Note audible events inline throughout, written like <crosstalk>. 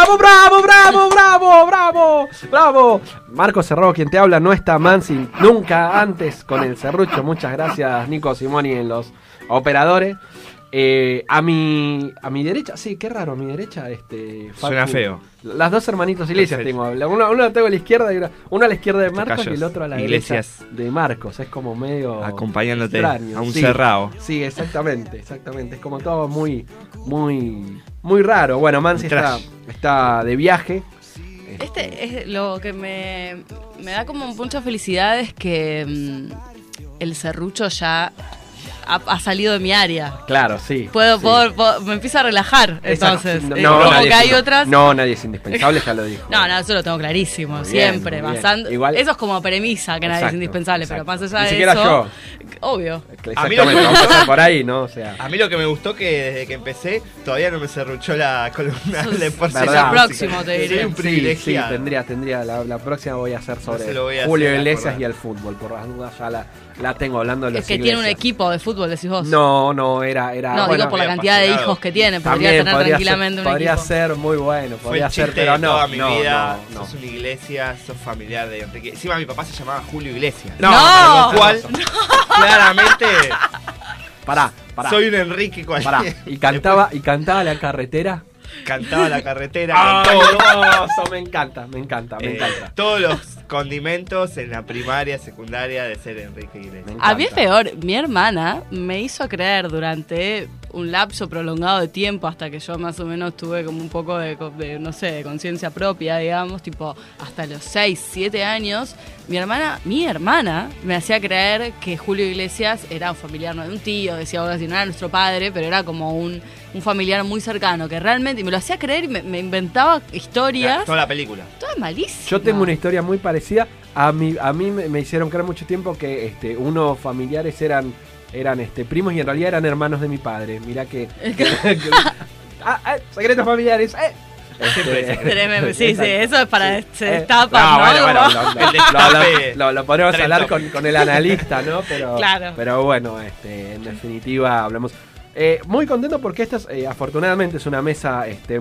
¡Bravo, bravo, bravo, bravo, bravo! ¡Bravo! Marco Cerro, quien te habla, no está Mansi nunca antes con el serrucho. Muchas gracias, Nico Simoni, en los operadores. Eh, a mi a mi derecha, sí, qué raro, a mi derecha, este. Suena feo. Las dos hermanitos Iglesias tengo. Uno lo tengo a la izquierda y una, uno a la izquierda de Marcos Tocayos. y el otro a la Iglesias. derecha de Marcos. Es como medio. Acompañándote extraño, a un sí. cerrado. Sí, exactamente, exactamente. Es como todo muy, muy, muy raro. Bueno, Mansi está, está de viaje. Este es lo que me, me da como mucha felicidad es que mm, el serrucho ya ha, ha salido de mi área. Claro, sí. Puedo, sí. puedo- puedo- me empiezo a relajar, Exacto. entonces. No, Eh, no, como nadie que es hay in- otras. No, nadie es indispensable, ya lo dijo. No, no, eso lo tengo clarísimo, Muy siempre. bien. basando- Igual- eso es como premisa, que nadie es indispensable, exacto. pero más allá Ni de siquiera eso. yo. Obvio. A mí lo que a gustó- hacer por ahí, ¿no? O sea. A mí lo que me gustó que desde que empecé todavía no me cerruchó la columna <laughs> de por verdad. sí El música. próximo, te diré. un Sí, sí, privilegiado. tendría, tendría. La, la próxima voy a hacer sobre se lo voy a Julio hacer Iglesias y el fútbol. Por las dudas ya la, la tengo hablando de los Es que tiene un equipo de fútbol, decís vos. No, no, era. era No, bueno, digo por la cantidad de hijos que tiene, podría también tener podría tranquilamente ser, un podría equipo. ser muy bueno, Fue podría el ser, chiste pero de no. toda mi no, vida. no, no. Sos una iglesia, sos familiar de Enrique. Encima mi papá se llamaba Julio Iglesias. No, No. Con lo cual, <laughs> claramente, Pará, pará. soy un Enrique cualquiera. pará. Y <laughs> cantaba, y cantaba la carretera. Cantaba la carretera ¡Ah, me encanta, me encanta, me Eh, encanta. todos los condimentos en la primaria, secundaria de ser Enrique Iglesias. A mí es peor, mi hermana me hizo creer durante un lapso prolongado de tiempo hasta que yo más o menos tuve como un poco de, de, no sé, de conciencia propia, digamos, tipo hasta los 6, 7 años, mi hermana, mi hermana me hacía creer que Julio Iglesias era un familiar, no de un tío, decía algo así, no era nuestro padre, pero era como un, un familiar muy cercano, que realmente, y me lo hacía creer y me, me inventaba historias, Toda la película. todo es malísimo. Yo tengo una historia muy parecida. A mí, a mí me, me hicieron creer mucho tiempo que este, unos familiares eran, eran este, primos y en realidad eran hermanos de mi padre. Mirá que. <laughs> ah, ah, secretos familiares. Eh. Siempre sí, sí, eso es para se destapa, no, <laughs> lo, lo- podemos hablar con, con el analista, ¿no? Pero, <laughs> Claro. pero bueno, este, en definitiva hablamos. Eh, muy contento porque esta es, eh, afortunadamente es una mesa, este,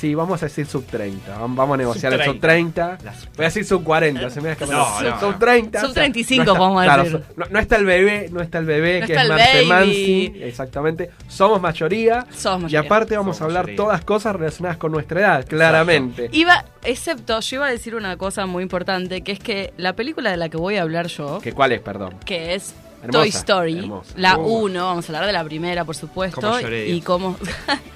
sí, vamos a decir sub 30. Vam- Vamos a negociar el sub 30. Las- Voy a decir sub 40, se me escapa. No, no, sub no. 30. Sub o sea, 35 no está- podemos claro, decir. No, no está el bebé, no está el bebé, No que es baby. Mansi, exactamente. Somos mayoría. Somos Y mayoría. aparte vamos Somos a hablar mayoría. todas cosas relacionadas con nuestra edad, claramente. Iba, excepto, yo iba a decir una cosa muy importante, que es que la película de la que voy a hablar yo, ¿Que ¿Cuál es, perdón? que es Hermosa, Toy Story, hermosa. la Uh. 1, vamos a hablar de la primera, por supuesto, Cómo lloré, y cómo...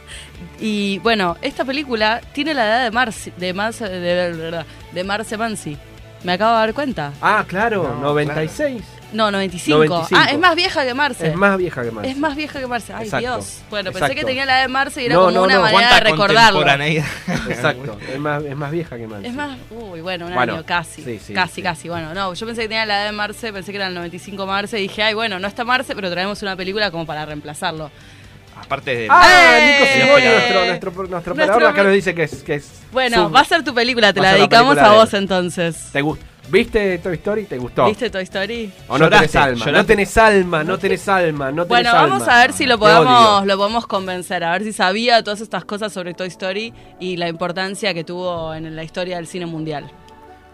<laughs> y bueno, esta película tiene la edad de Marcy, de Marce, de, de, de Marce Mansi. Me acabo de dar cuenta. Ah, claro, No, 96. No, 95. 95. Ah, es más vieja que Marce. Es más vieja que Marce. Es más vieja que Marce. Ay, Exacto, Dios. Bueno, pensé que tenía la edad de Marce y era No, como no, una no. manera de ¿Cuánta recordarlo. <laughs> Exacto, es más, es más vieja que Marce. Es más, uy, bueno, un Bueno, año casi. sí, sí, casi, sí. casi. Bueno, no, yo pensé que tenía la edad de Marce, pensé que era el 95 Marce y dije, ay, bueno, no está Marce, pero traemos una película como para reemplazarlo. Aparte de. Ah. Nico nuestro, nuestro, nuestro Nuestro acá nos dice que es... Que es Bueno, su- va a ser tu película, te la dedicamos película a vos entonces. ¿Te gust- ¿Viste Toy Story? ¿Te gustó? ¿Viste Toy Story? ¿O no Lloraste, tenés alma? No tenés alma, no tenés alma, no tenés Bueno, alma. vamos a ver si lo podemos, lo podemos convencer, a ver si sabía todas estas cosas sobre Toy Story y la importancia que tuvo en la historia del cine mundial.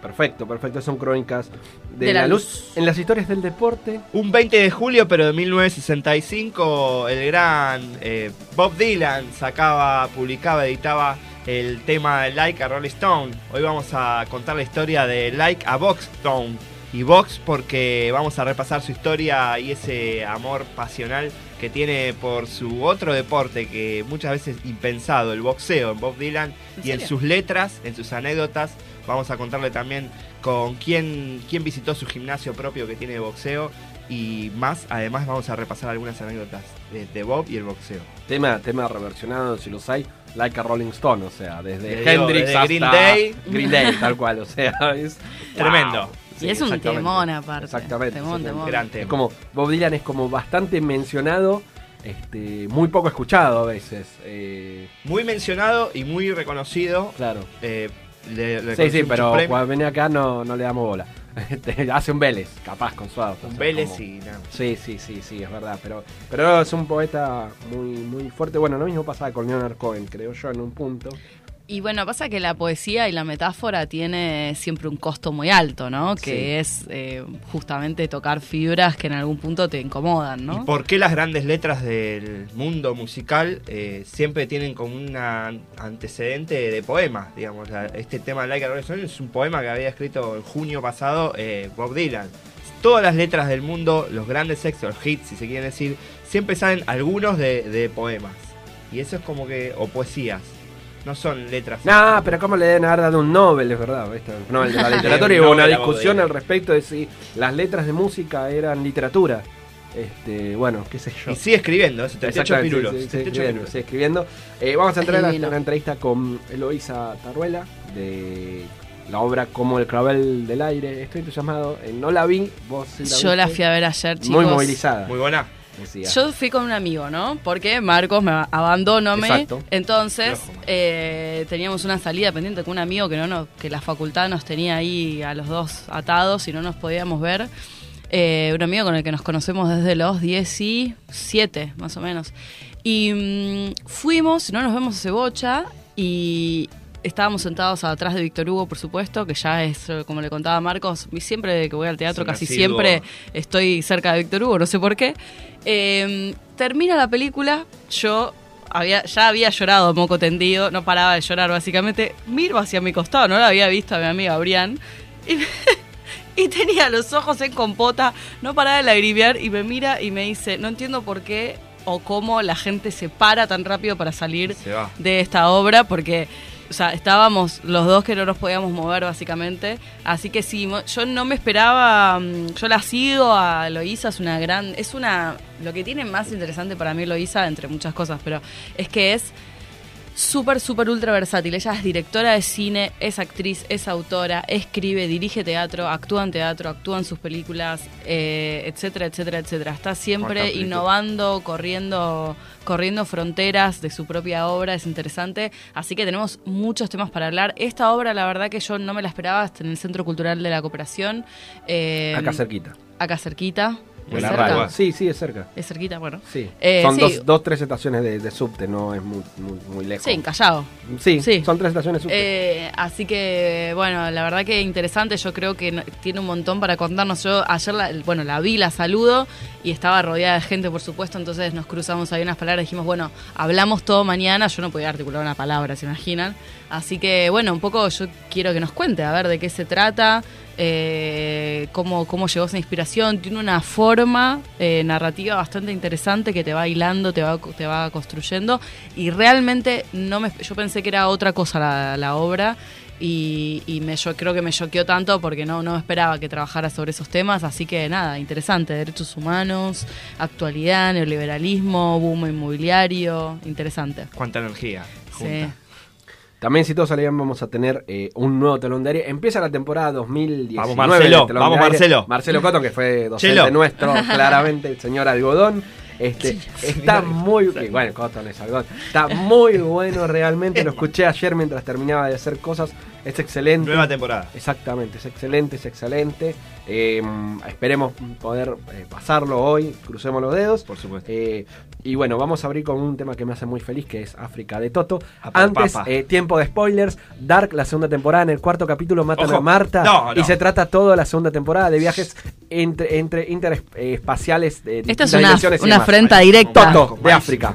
Perfecto, perfecto. Son crónicas de, De la, la luz. En las historias del deporte. Un 20 de julio, pero de 1965, el gran eh, Bob Dylan sacaba, publicaba, editaba el tema de Like a Rolling Stone. Hoy vamos a contar la historia de Like a Box Stone, Y Vox porque vamos a repasar su historia y ese amor pasional que tiene por su otro deporte que muchas veces impensado, el boxeo, en Bob Dylan ¿En y en sus letras, en sus anécdotas. Vamos a contarle también con quién, quién visitó su gimnasio propio que tiene de boxeo y más. Además vamos a repasar algunas anécdotas de, de Bob y el boxeo. Tema, tema reversionado, si los hay, like a Rolling Stone, o sea, desde Hendrix desde hasta Green Day. Green Day, tal cual, o sea, <laughs> es Tremendo. wow. Y es un temón aparte. Exactamente. Temón, temón. Gran Es como, Bob Dylan es como bastante mencionado, este, muy poco escuchado a veces. eh, Muy mencionado y muy reconocido. claro. eh, le- le Sí, sí, pero cuando viene acá no, no le damos bola. <laughs> Hace un Vélez, capaz, con su auto. o Un sea, Vélez como- y nada. Sí, sí, sí, sí, es verdad. Pero, pero es un poeta muy, muy fuerte. Bueno, lo mismo pasaba con Leonard Cohen, creo yo, en un punto. Y bueno, pasa que la poesía y la metáfora tiene siempre un costo muy alto, ¿no? Sí. Que es eh, justamente tocar fibras que en algún punto te incomodan, ¿Y ¿no? por qué las grandes letras del mundo musical eh, siempre tienen como un antecedente de poemas? Digamos, este tema de Like a Rolling Stone es un poema que había escrito en junio pasado eh, Bob Dylan. Todas las letras del mundo, los grandes éxitos, los hits, si se quiere decir, siempre salen algunos de, de poemas. Y eso es como que, o poesías. No son letras. No, pero ¿cómo le deben haber dado un Nobel? Es verdad. Un Nobel de la <laughs> literatura. hubo una discusión al respecto de si las letras de música eran literatura. Este, bueno, qué sé yo. Y sigue escribiendo, eso, 38 Exactamente, pirulos. sí, sí, 38 escribiendo, sí, escribiendo. Eh, vamos a entrar Divino. una entrevista con Eloísa Taruela de la obra Como el clavel del aire. Estoy entusiasmado. Eh, no la vi, vos sí la Yo la fui a ver ayer, chicos. Muy movilizada. Muy buena. Decía. Yo fui con un amigo, ¿no? Porque Marcos me abandonóme. Exacto. Entonces, eh, teníamos una salida pendiente con un amigo que no nos, que la facultad nos tenía ahí a los dos atados y no nos podíamos ver. Eh, un amigo con el que nos conocemos desde los 17, más o menos. Y mm, fuimos, no nos vemos hace bocha, y estábamos sentados atrás de Víctor Hugo, por supuesto, que ya es, eh, como le contaba Marcos, siempre que voy al teatro, casi siempre estoy cerca de Víctor Hugo, no sé por qué. Eh, termina la película, yo había, ya había llorado moco tendido, no paraba de llorar básicamente. Miro hacia mi costado, no la había visto a mi amiga Brian. Y, <laughs> y tenía los ojos en compota, no paraba de lagrimear y me mira y me dice, no entiendo por qué o cómo la gente se para tan rápido para salir de esta obra porque o sea, estábamos los dos que no nos podíamos mover básicamente, así que sí, yo no me esperaba, mm, yo la sigo a Eloísa, es una gran, es una, lo que tiene más interesante para mí Eloísa, entre muchas cosas, pero es que es súper, súper ultra versátil. Ella es directora de cine, es actriz, es autora, escribe, dirige teatro, actúa en teatro, actúa en sus películas, eh, etcétera, etcétera, etcétera. Está siempre innovando, corriendo, corriendo fronteras de su propia obra, es interesante. Así que tenemos muchos temas para hablar. Esta obra, la verdad que yo no me la esperaba, está en el Centro Cultural de la Cooperación. eh, Acá cerquita. Acá cerquita. ¿Es la radio. Sí, sí, es cerca. ¿Es cerquita? Bueno. Sí. Eh, son sí. Dos, dos, tres estaciones de, de subte, no es muy, muy, muy lejos. Sí, en Callao. Sí, Sí. son tres estaciones de subte. Eh, así que, bueno, la verdad que interesante. Yo creo que no- tiene un montón para contarnos. Yo ayer, la, bueno, la vi, la saludo y estaba rodeada de gente, por supuesto. Entonces nos cruzamos ahí unas palabras. Dijimos, bueno, hablamos todo mañana. Yo no podía articular una palabra, ¿se imaginan? Así que, bueno, un poco yo quiero que nos cuente, a ver de qué se trata, eh, cómo, cómo llegó esa inspiración. Tiene una forma eh, narrativa bastante interesante que te va hilando, te va, te va construyendo. Y realmente no me, yo pensé que era otra cosa la, la obra. Y, y me, yo creo que me choqueó tanto porque no, no esperaba que trabajara sobre esos temas. Así que nada, interesante. Derechos humanos, actualidad, neoliberalismo, boom inmobiliario. Interesante. Cuánta energía. Sí. También, si todos salían, vamos a tener eh, un nuevo telón de aire. Empieza la temporada 2019. Vamos, Marcelo, vamos, de aire. Marcelo. Marcelo Cotton, que fue docente Chelo. nuestro, <laughs> claramente, el señor Algodón. Este, está muy bueno, Cotton es algodón. Está muy bueno realmente. Lo escuché ayer mientras terminaba de hacer cosas. Es excelente. Nueva temporada. Exactamente, es excelente, es excelente. Eh, esperemos poder eh, pasarlo hoy, crucemos los dedos. Por supuesto. Eh, y bueno, vamos a abrir con un tema que me hace muy feliz, que es África de Toto. Apa, Antes, eh, tiempo de spoilers, Dark, la segunda temporada, en el cuarto capítulo matan Ojo. a Marta. No, no. Y se trata toda la segunda temporada de viajes entre, entre interespaciales de Esta es una, una afrenta directa. Toto, de Malísimo. África.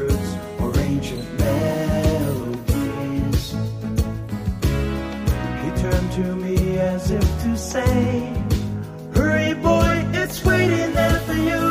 as if to say, Hurry, boy, it's waiting there for you.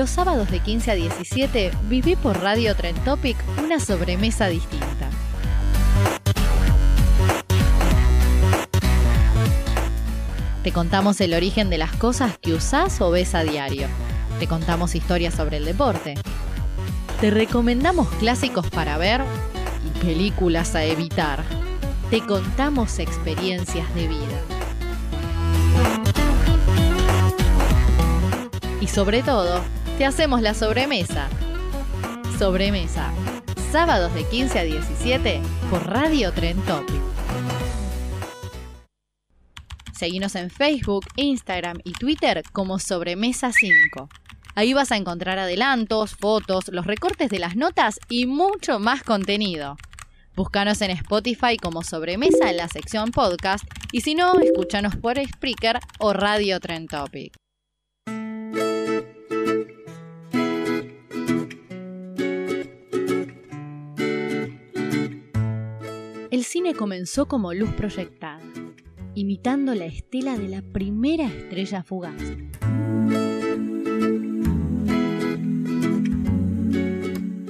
Los sábados de 15 a 17 viví por Radio Trend Topic una sobremesa distinta. Te contamos el origen de las cosas que usás o ves a diario. Te contamos historias sobre el deporte. Te recomendamos clásicos para ver y películas a evitar. Te contamos experiencias de vida. Y sobre todo, te hacemos la sobremesa. Sobremesa. Sábados de 15 a 17 por Radio Tren Topic. Seguinos en Facebook, Instagram y Twitter como Sobremesa 5. Ahí vas a encontrar adelantos, fotos, los recortes de las notas y mucho más contenido. Búscanos en Spotify como Sobremesa en la sección podcast y si no, escúchanos por Spreaker o Radio Trend Topic. Cine comenzó como luz proyectada, imitando la estela de la primera estrella fugaz.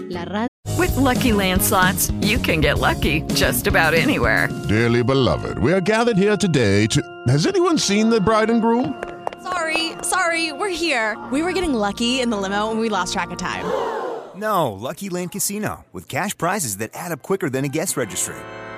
La radio With Lucky Land slots, you can get lucky just about anywhere. Dearly beloved, we are gathered here today to. Has anyone seen the bride and groom? Sorry, sorry, we're here. We were getting lucky in the limo and we lost track of time. No, Lucky Land Casino, with cash prizes that add up quicker than a guest registry.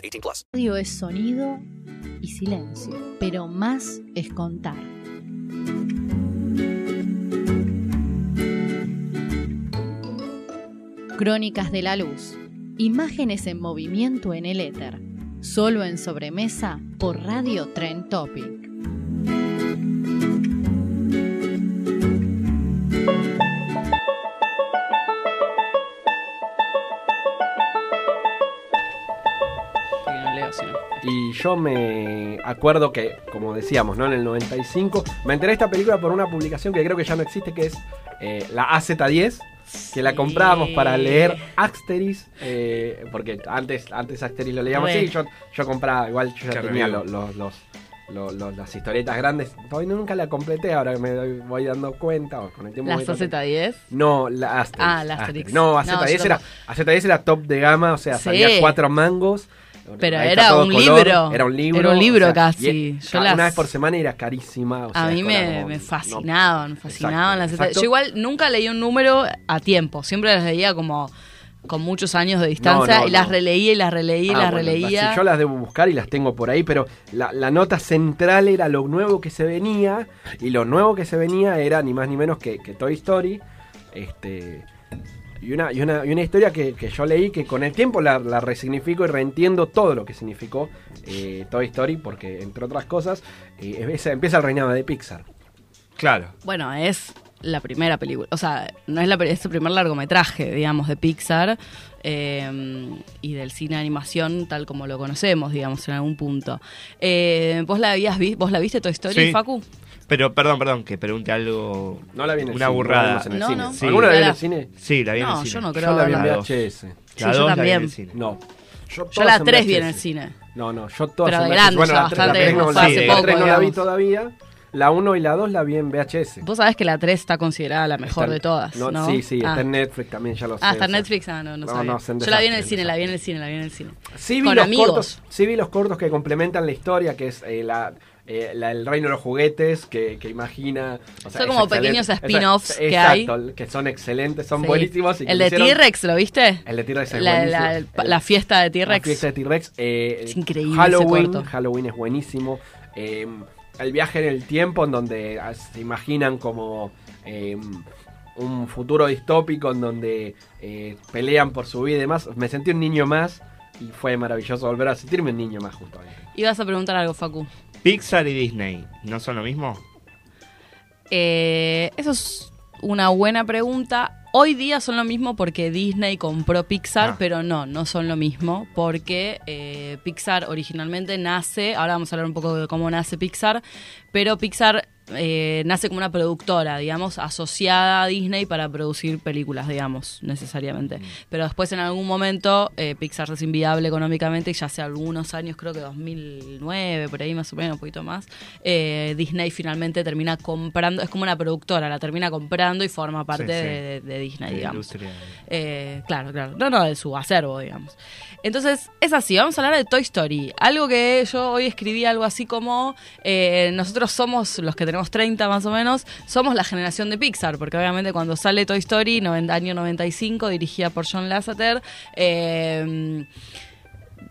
18 plus. es sonido y silencio, pero más es contar. Crónicas de la Luz. Imágenes en movimiento en el éter. Solo en sobremesa por Radio Tren Topic. Y yo me acuerdo que, como decíamos, ¿no? En el 95, me enteré de esta película por una publicación que creo que ya no existe, que es eh, la AZ10, que la comprábamos para leer Asteris, eh, porque antes, antes Asteris lo leíamos así, yo, yo compraba, igual yo ya Qué tenía los, los, lo- lo- las historietas grandes, todavía nunca la completé, ahora me doy- voy dando cuenta, o con el tiempo ¿La voy dando- AZ10? No, la Asterix. Ah, la Asterix. No, No, AZ10 yo era, tampoco. AZ10 era top de gama, o sea, Sí. salía cuatro mangos. Pero Ahí era un color, libro. Era un libro. Era un libro o sea, casi. Yo las- Una vez por semana era carísima. o sea, A mí me, no. fascinaban, me fascinaban las Exacto, Yo igual nunca leí un número a tiempo, siempre las leía como con muchos años de distancia No, no, y las releía y las releía y Ah, las bueno, releía. yo las debo buscar y las tengo por ahí, pero la, la nota central era lo nuevo que se venía. Y lo nuevo que se venía era ni más ni menos que, que Toy Story. Este. Y una, y una, y una historia que, que yo leí que con el tiempo la, la resignifico y reentiendo todo lo que significó eh, Toy Story, porque entre otras cosas, eh, empieza, empieza el reinado de Pixar. Claro. Bueno, es la primera película, o sea, no es, la, es el primer largometraje, digamos, de Pixar eh, y del cine de animación tal como lo conocemos, digamos, en algún punto. Eh, ¿Vos la habías vi ¿Vos la viste Toy Story, Sí. Facu? Pero, perdón, perdón, que pregunte algo. No la vi en el Una cine, burrada. no la vimos en el No, cine. no. Sí. ¿Alguna la vi en La- el cine? Sí, la vi en No, el cine. yo no creo Yo la vi en dos. VHS. Sí, La yo dos la vi en también. el cine. No. Yo, Yo todas la en 3 vi en VHS. el cine. No, no, yo todas Pero en de VHS. grande, Bueno, ya la tres- bastante, la tres no, fue la- hace la poco, tres no la vi digamos. todavía. La 1 y la 2 la vi en VHS. Vos sabés que la 3 está considerada la mejor Está- de todas, ¿no? Sí, sí, Ah. está en Netflix también, ya lo sé. Ah, está o en sea. Netflix, ah, no, no, No, sabía. no, es un Yo la vi en el desastre, cine, la vi en el cine, la vi en el cine. Sí vi, Con los amigos. cortos, sí vi los cortos que complementan la historia, que es eh, la, eh, la- el reino de los juguetes, que, que imagina... o sea, Son como pequeños spin-offs que hay. Exacto, que son excelentes, son Sí. buenísimos. y El de T-Rex, ¿lo viste? El de T-Rex es La- buenísimo. la- la fiesta de La T-Rex. fiesta de T-Rex. eh, Es increíble Halloween, ese corto. Halloween es buenísimo. Eh, el viaje en el tiempo, en donde ah, se imaginan como un futuro distópico, en donde pelean por su vida y demás. Me sentí un niño más y fue maravilloso volver a sentirme un niño más justo. Ibas a preguntar algo, Facu. Pixar y Disney, ¿no son lo mismo? Eh, eso es una buena pregunta. Hoy día son lo mismo porque Disney compró Pixar, Ah. pero no, no son lo mismo porque eh, Pixar originalmente nace, ahora vamos a hablar un poco de cómo nace Pixar, pero Pixar eh, nace como una productora, digamos, asociada a Disney para producir películas, digamos, necesariamente. Pero después en algún momento eh, Pixar es inviable económicamente y ya hace algunos años, creo que 2009, por ahí más o menos, un poquito más, eh, Disney finalmente termina comprando, es como una productora, la termina comprando y forma parte Sí, sí. De, de Disney, De digamos. claro, claro. No, no, de su acervo, digamos. Entonces, es así, vamos a hablar de Toy Story. Algo que yo hoy escribí algo así como, nosotros somos, los que tenemos 30 más o menos, somos la generación de Pixar, porque obviamente cuando sale Toy Story, año 95, dirigida por John Lasseter, eh,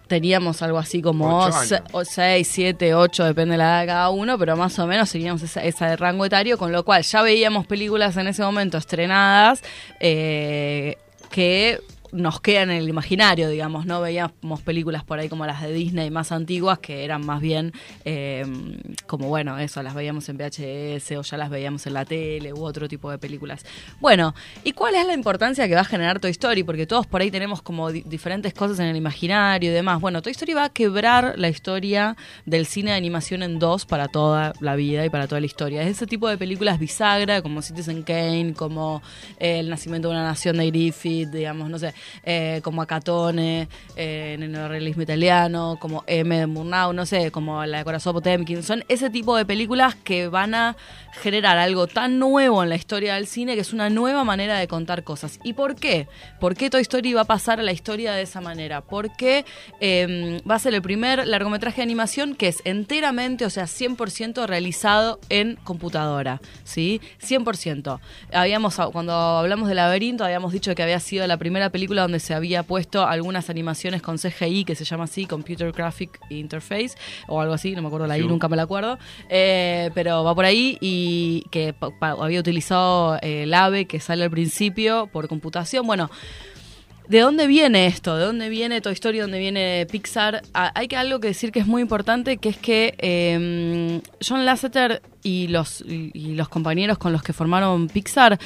teníamos algo así como Ocho años. 6, 7, 8, depende de la edad de cada uno, pero más o menos seguíamos esa, esa de rango etario, con lo cual ya veíamos películas en ese momento estrenadas eh, que nos quedan en el imaginario, digamos, no veíamos películas por ahí como las de Disney más antiguas, que eran más bien eh, como, bueno, eso, las veíamos en VHS o ya las veíamos en la tele u otro tipo de películas. Bueno, ¿y cuál es la importancia que va a generar Toy Story? Porque todos por ahí tenemos como di- diferentes cosas en el imaginario y demás. Bueno, Toy Story va a quebrar la historia del cine de animación en dos para toda la vida y para toda la historia. Es ese tipo de películas bisagra, como Citizen Kane, como eh, El nacimiento de una nación de Griffith, digamos, no sé, eh, como Acatone, eh, en el realismo italiano, como M de Murnau, no sé, como la de Corazón Potemkin. Son ese tipo de películas que van a generar algo tan nuevo en la historia del cine que es una nueva manera de contar cosas. ¿Y por qué? ¿Por qué Toy Story va a pasar a la historia de esa manera? Porque eh, va a ser el primer largometraje de animación que es enteramente, o sea, 100% realizado en computadora, ¿sí? 100%. Habíamos, cuando hablamos de Laberinto, habíamos dicho que había sido la primera película donde se había puesto algunas animaciones con CGI, que se llama así, Computer Graphic Interface, o algo así, no me acuerdo la I, nunca me la acuerdo, Eh, pero va por ahí y que había utilizado eh, el AVE que sale al principio por computación. Bueno, ¿De dónde viene esto? ¿De dónde viene Toy Story? ¿De dónde viene Pixar? Ah, hay que algo que decir que es muy importante, que es que eh, John Lasseter y los, y los compañeros con los que formaron Pixar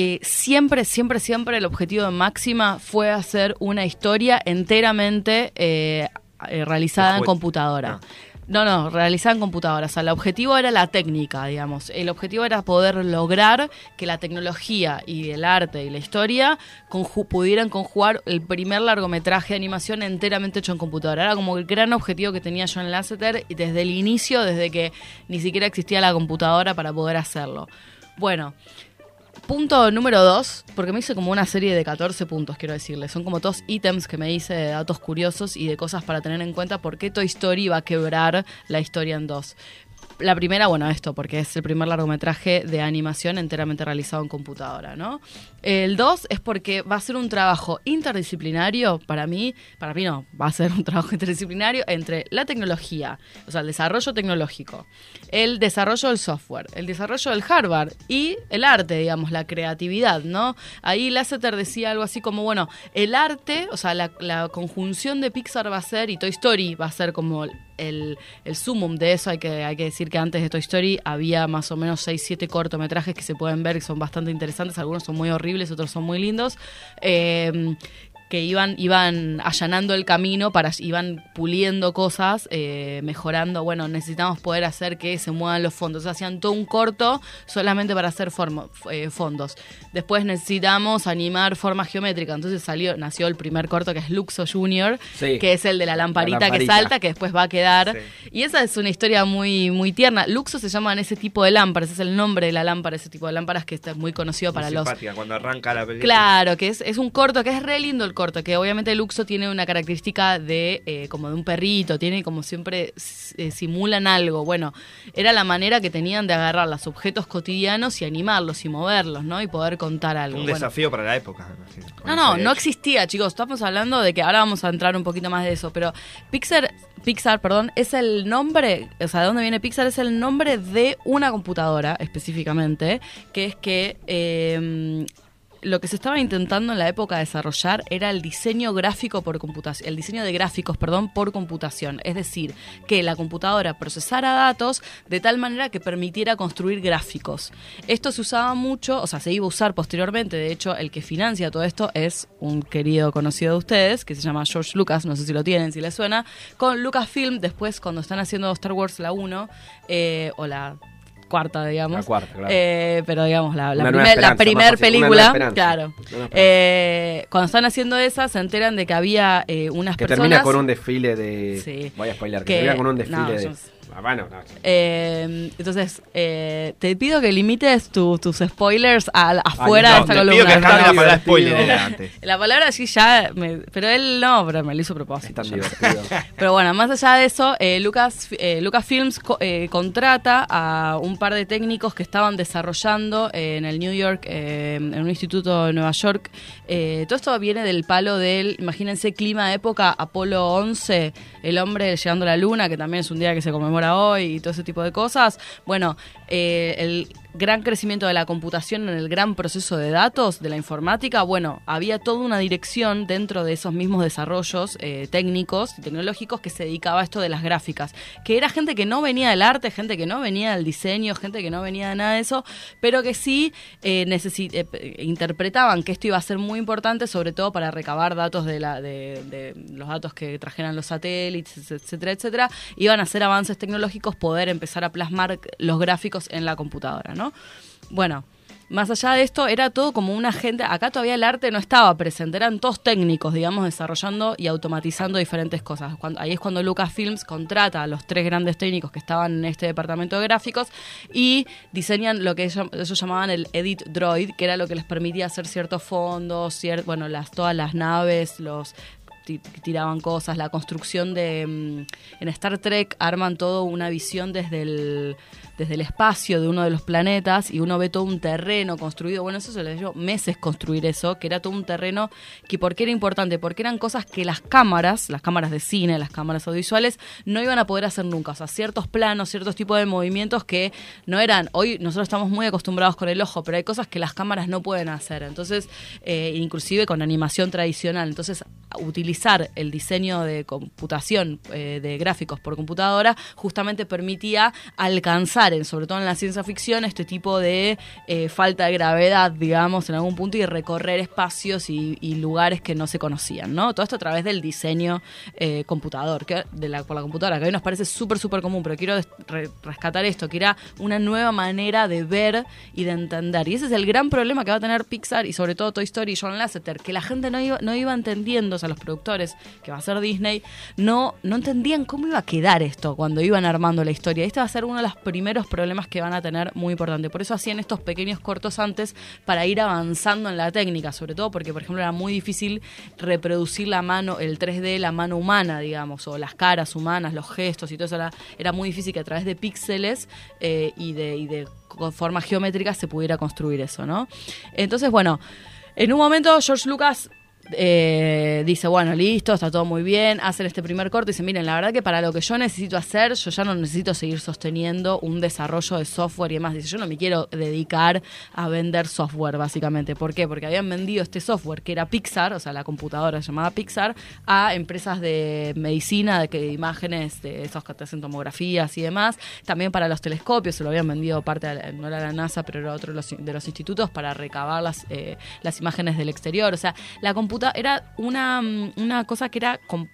eh, siempre, siempre, siempre el objetivo de Máxima fue hacer una historia enteramente eh, eh, realizada en computadora. No, no, realizada en computadora. O sea, el objetivo era la técnica, digamos. El objetivo era poder lograr que la tecnología y el arte y la historia conju- pudieran conjugar el primer largometraje de animación enteramente hecho en computadora. Era como el gran objetivo que tenía John Lasseter desde el inicio, desde que ni siquiera existía la computadora para poder hacerlo. Bueno, Punto número dos, porque me hice como una serie de 14 puntos, quiero decirle. Son como dos ítems que me hice de datos curiosos y de cosas para tener en cuenta por qué Toy Story va a quebrar la historia en dos. La primera, bueno, esto, porque es el primer largometraje de animación enteramente realizado en computadora, ¿no? El dos es porque va a ser un trabajo interdisciplinario, para mí, para mí no, va a ser un trabajo <laughs> interdisciplinario entre la tecnología, o sea, el desarrollo tecnológico, el desarrollo del software, el desarrollo del hardware y el arte, digamos, la creatividad, ¿no? Ahí Lasseter decía algo así como, bueno, el arte, o sea, la, la conjunción de Pixar va a ser, y Toy Story va a ser como el, sumum de eso, hay que, hay que decir que antes de Toy Story había más o menos 6, 7 cortometrajes que se pueden ver, que son bastante interesantes, algunos son muy horribles, otros son muy lindos. Eh, que iban, iban allanando el camino, para iban puliendo cosas, eh, mejorando, bueno, necesitamos poder hacer que se muevan los fondos. O sea, hacían todo un corto solamente para hacer formo- eh, fondos. Después necesitamos animar forma geométrica. Entonces salió, nació el primer corto que es Luxo Junior, Sí. que es el de la lamparita, que lamparita. salta, que después va a quedar. Y esa es una historia muy, muy tierna. Luxo se llaman ese tipo de lámparas, es el nombre de la lámpara, ese tipo de lámparas que está muy conocido para los cuando arranca la película. Claro, que es, es un corto, que es re lindo el corto, que obviamente Luxo tiene una característica de eh, como de un perrito, tiene como siempre eh, simulan algo. Bueno, era la manera que tenían de agarrar los objetos cotidianos y animarlos y moverlos, ¿no? Y poder contar algo. Un Bueno. desafío para la época. No, no, no existía, chicos. Estamos hablando de que ahora vamos a entrar un poquito más de eso, pero Pixar, Pixar, perdón, es el nombre, o sea, ¿de dónde viene Pixar? Es el nombre de una computadora específicamente, que es que eh, lo que se estaba intentando en la época desarrollar era el diseño gráfico por computación, el diseño de gráficos, perdón, por computación. Es decir, que la computadora procesara datos de tal manera que permitiera construir gráficos. Esto se usaba mucho, o sea, se iba a usar posteriormente. De hecho, el que financia todo esto es un querido conocido de ustedes, que se llama George Lucas, no sé si lo tienen, si les suena, con Lucasfilm, después cuando están haciendo Star Wars la 1, eh, o la cuarta, digamos. La cuarta, claro. Eh, pero digamos, la, nueva primer, una película, claro. Una esperanza. Eh, cuando están haciendo esa, se enteran de que había eh, unas Que personas... termina con un desfile de. Sí. Voy a spoiler. Que, que- termina con un desfile no, de. yo- Bueno, no. Eh, entonces, eh, te pido que limites tu- tus spoilers a- afuera no, de esta te columna. pido que la palabra spoiler antes. La palabra sí ya, me- pero él no, pero me lo hizo a propósito. Pero bueno, más allá de eso, eh, Lucas, eh, Lucasfilms co- eh, contrata a un par de técnicos que estaban desarrollando eh, en el New York, eh, en un instituto de Nueva York. Eh, todo esto viene del palo del, imagínense, clima de época Apolo 11, el hombre llegando a la luna, que también es un día que se conmemora hoy y todo ese tipo de cosas. Bueno, eh, el gran crecimiento de la computación en el gran proceso de datos de la informática, bueno, había toda una dirección dentro de esos mismos desarrollos eh, técnicos y tecnológicos que se dedicaba a esto de las gráficas, que era gente que no venía del arte, gente que no venía del diseño, gente que no venía de nada de eso, pero que sí eh, eh, interpretaban que esto iba a ser muy importante, sobre todo para recabar datos de, la, de, de los datos que trajeran los satélites, etcétera, etcétera, iban a hacer avances tecnológicos, poder empezar a plasmar los gráficos en la computadora, ¿no? Bueno, más allá de esto, era todo como una gente. Acá todavía el arte no estaba presente, eran todos técnicos, digamos, desarrollando y automatizando diferentes cosas. Ahí es cuando Lucasfilms contrata a los tres grandes técnicos que estaban en este departamento de gráficos y diseñan lo que ellos, llamaban el Edit Droid, que era lo que les permitía hacer ciertos fondos, bueno, todas las naves, los ti- tiraban cosas, la construcción de... mm, En Star Trek arman todo una visión desde el, desde el espacio de uno de los planetas y uno ve todo un terreno construido. Bueno, eso se les dio meses construir eso, que era todo un terreno que ¿por qué era importante? Porque eran cosas que las cámaras, las cámaras de cine, las cámaras audiovisuales, no iban a poder hacer nunca. O sea, ciertos planos, ciertos tipos de movimientos que no eran... Hoy nosotros estamos muy acostumbrados con el ojo, pero hay cosas que las cámaras no pueden hacer. Entonces, eh, inclusive con animación tradicional. Entonces, utilizar el diseño de computación eh, de gráficos por computadora justamente permitía alcanzar, sobre todo en la ciencia ficción, este tipo de eh, falta de gravedad, digamos, en algún punto y recorrer espacios y, lugares que no se conocían, ¿no? Todo esto a través del diseño eh, computador, que, de la, por la computadora, que hoy nos parece súper, súper común, pero quiero rescatar esto, que era una nueva manera de ver y de entender. Y ese es el gran problema que va a tener Pixar y sobre todo Toy Story y John Lasseter, que la gente no iba, no iba entendiendo, o sea, los productores, que va a ser Disney, no, no entendían cómo iba a quedar esto cuando iban armando la historia. Este va a ser uno de los primeros problemas que van a tener muy importante. Por eso hacían estos pequeños cortos antes para ir avanzando en la técnica, sobre todo porque, por ejemplo, era muy difícil reproducir la mano, el 3D, la mano humana, digamos, o las caras humanas, los gestos y todo eso. Era, muy difícil que a través de píxeles eh, y de, y de formas geométricas se pudiera construir eso, ¿no? Entonces, bueno, en un momento George Lucas eh, dice, bueno, listo, está todo muy bien, hacen este primer corte y dice, miren, la verdad que para lo que yo necesito hacer, yo ya no necesito seguir sosteniendo un desarrollo de software y demás. Dice, yo no me quiero dedicar a vender software, básicamente. ¿Por qué? Porque habían vendido este software, que era Pixar, o sea, la computadora llamada Pixar, a empresas de medicina, de, que, imágenes, de esos que hacen tomografías y demás. También para los telescopios, se lo habían vendido parte, de no era la NASA, pero era otro de los, de los institutos para recabar las, eh, las imágenes del exterior. O sea, la computadora era una, mm, una cosa que era com-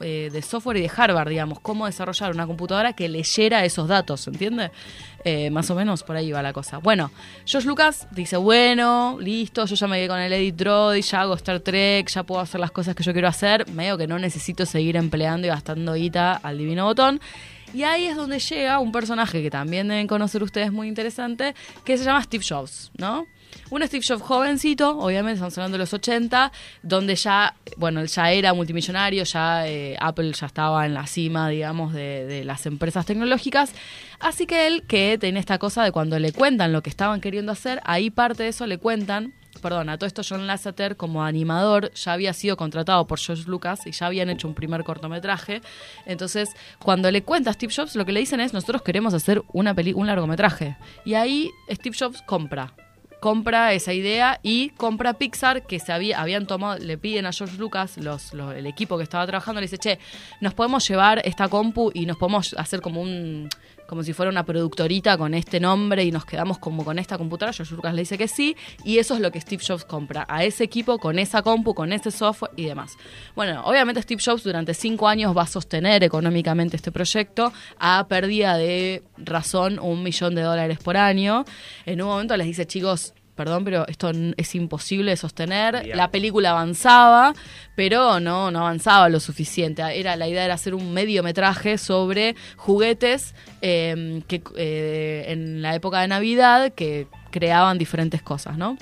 eh, de software y de hardware, digamos, cómo desarrollar una computadora que leyera esos datos, ¿entiende? Eh, más o menos por ahí va la cosa. Bueno, George Lucas dice, bueno, listo, yo ya me quedé con el Edit Droid, ya hago Star Trek, ya puedo hacer las cosas que yo quiero hacer, medio que no necesito seguir empleando y gastando guita al divino botón. Y ahí es donde llega un personaje que también deben conocer ustedes muy interesante, que se llama Steve Jobs, ¿no? Un Steve Jobs jovencito, obviamente estamos hablando de los 80, donde ya, bueno, ya era multimillonario, ya eh, Apple ya estaba en la cima, digamos, de, de las empresas tecnológicas. Así que él, que tiene esta cosa de cuando le cuentan lo que estaban queriendo hacer, ahí parte de eso le cuentan perdón, a todo esto John Lasseter como animador ya había sido contratado por George Lucas y ya habían hecho un primer cortometraje. Entonces, cuando le cuenta a Steve Jobs, lo que le dicen es, nosotros queremos hacer una peli un largometraje. Y ahí Steve Jobs compra compra esa idea y compra Pixar que se había, habían tomado, le piden a George Lucas, los, los- el equipo que estaba trabajando, le dice, che, nos podemos llevar esta compu y nos podemos hacer como un como si fuera una productorita con este nombre y nos quedamos como con esta computadora. George le dice que sí, y eso es lo que Steve Jobs compra, a ese equipo con esa compu, con ese software y demás. Bueno, obviamente Steve Jobs durante cinco años va a sostener económicamente este proyecto a pérdida de razón un millón de dólares por año. En un momento les dice, chicos, perdón, pero esto es imposible de sostener. La película avanzaba, pero no, no avanzaba lo suficiente. Era, la idea era hacer un mediometraje sobre juguetes eh, que eh, en la época de Navidad que creaban diferentes cosas, ¿no?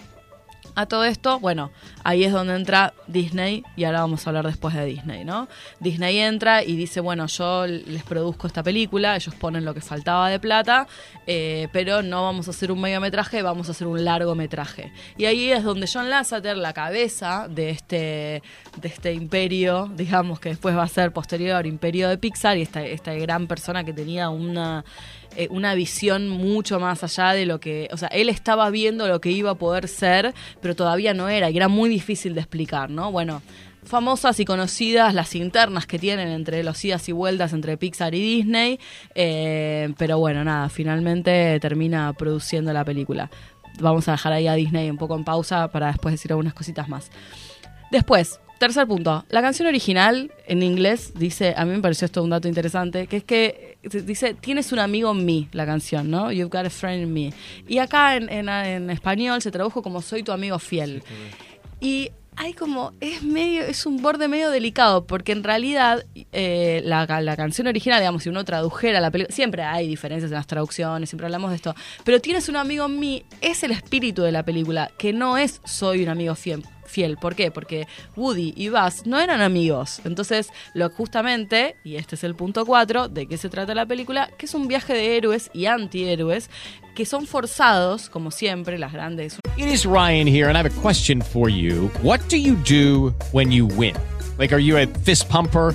A todo esto, bueno, ahí es donde entra Disney y ahora vamos a hablar después de Disney, ¿no? Disney entra y dice, bueno, yo les produzco esta película, ellos ponen lo que faltaba de plata, eh, pero no vamos a hacer un mediometraje, vamos a hacer un largometraje. Y ahí es donde John Lasseter, la cabeza de este, de este imperio, digamos que después va a ser posterior imperio de Pixar y esta, esta gran persona que tenía una eh, una visión mucho más allá de lo que, o sea, él estaba viendo lo que iba a poder ser, pero todavía no era, y era muy difícil de explicar, ¿no? Bueno, famosas y conocidas las internas que tienen entre los idas y vueltas entre Pixar y Disney, eh, pero bueno, nada, finalmente termina produciendo la película. Vamos a dejar ahí a Disney un poco en pausa para después decir algunas cositas más. Después, tercer punto. La canción original en inglés dice, a mí me pareció esto un dato interesante, que es que dice, tienes un amigo en mí, la canción, ¿no? You've got a friend in me. Y acá en, en- en español se tradujo como soy tu amigo fiel. Y hay como, es medio, es un borde medio delicado, porque en realidad eh, la, la canción original, digamos, si uno tradujera la película, siempre hay diferencias en las traducciones, siempre hablamos de esto, pero tienes un amigo en mí, es el espíritu de la película, que no es soy un amigo fiel. Fiel, ¿por qué? Porque Woody y Buzz no eran amigos. Entonces, lo justamente, y este es el punto 4 de qué se trata la película, que es un viaje de héroes y antihéroes que son forzados, como siempre, las grandes It is Ryan here, and I have a question for you. What do you do when you win? Like, are you a fist pumper?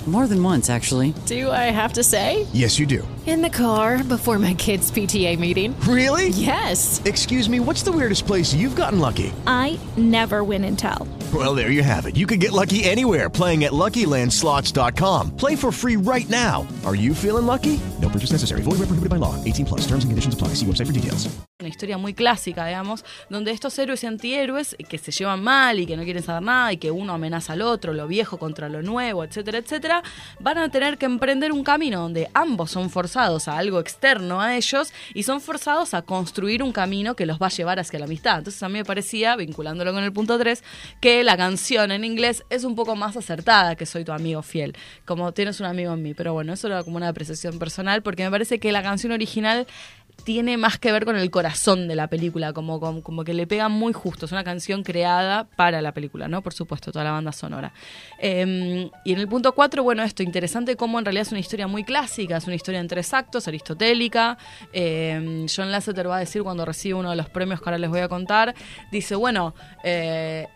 More than once, actually. Do I have to say? Yes, you do. In the car before my kids' PTA meeting. Really? Yes. Excuse me, what's the weirdest place you've gotten lucky? I never win and tell. Well, there you have it. You can get lucky anywhere playing at LuckyLandSlots.com. Play for free right now. Are you feeling lucky? No purchase necessary. Void where prohibited by law. 18 plus. Terms and conditions apply. See website for details. una historia muy clásica, digamos, donde estos héroes y antihéroes que se llevan mal y que no quieren saber nada y que uno amenaza al otro, lo viejo contra lo nuevo, etcétera, etcétera, van a tener que emprender un camino donde ambos son forzados a algo externo a ellos y son forzados a construir un camino que los va a llevar hacia la amistad. Entonces a mí me parecía, vinculándolo con el punto 3, que la canción en inglés es un poco más acertada que Soy tu amigo fiel, como tienes un amigo en mí, pero bueno, eso era como una apreciación personal porque me parece que la canción original tiene más que ver con el corazón de la película, como, como, como que le pega muy justo. Es una canción creada para la película, ¿no? Por supuesto, toda la banda sonora. Eh, y en el punto 4, bueno, esto, interesante cómo en realidad es una historia muy clásica, es una historia en tres actos, aristotélica. Eh, John Lasseter va a decir cuando recibe uno de los premios que ahora les voy a contar, dice, bueno, eh,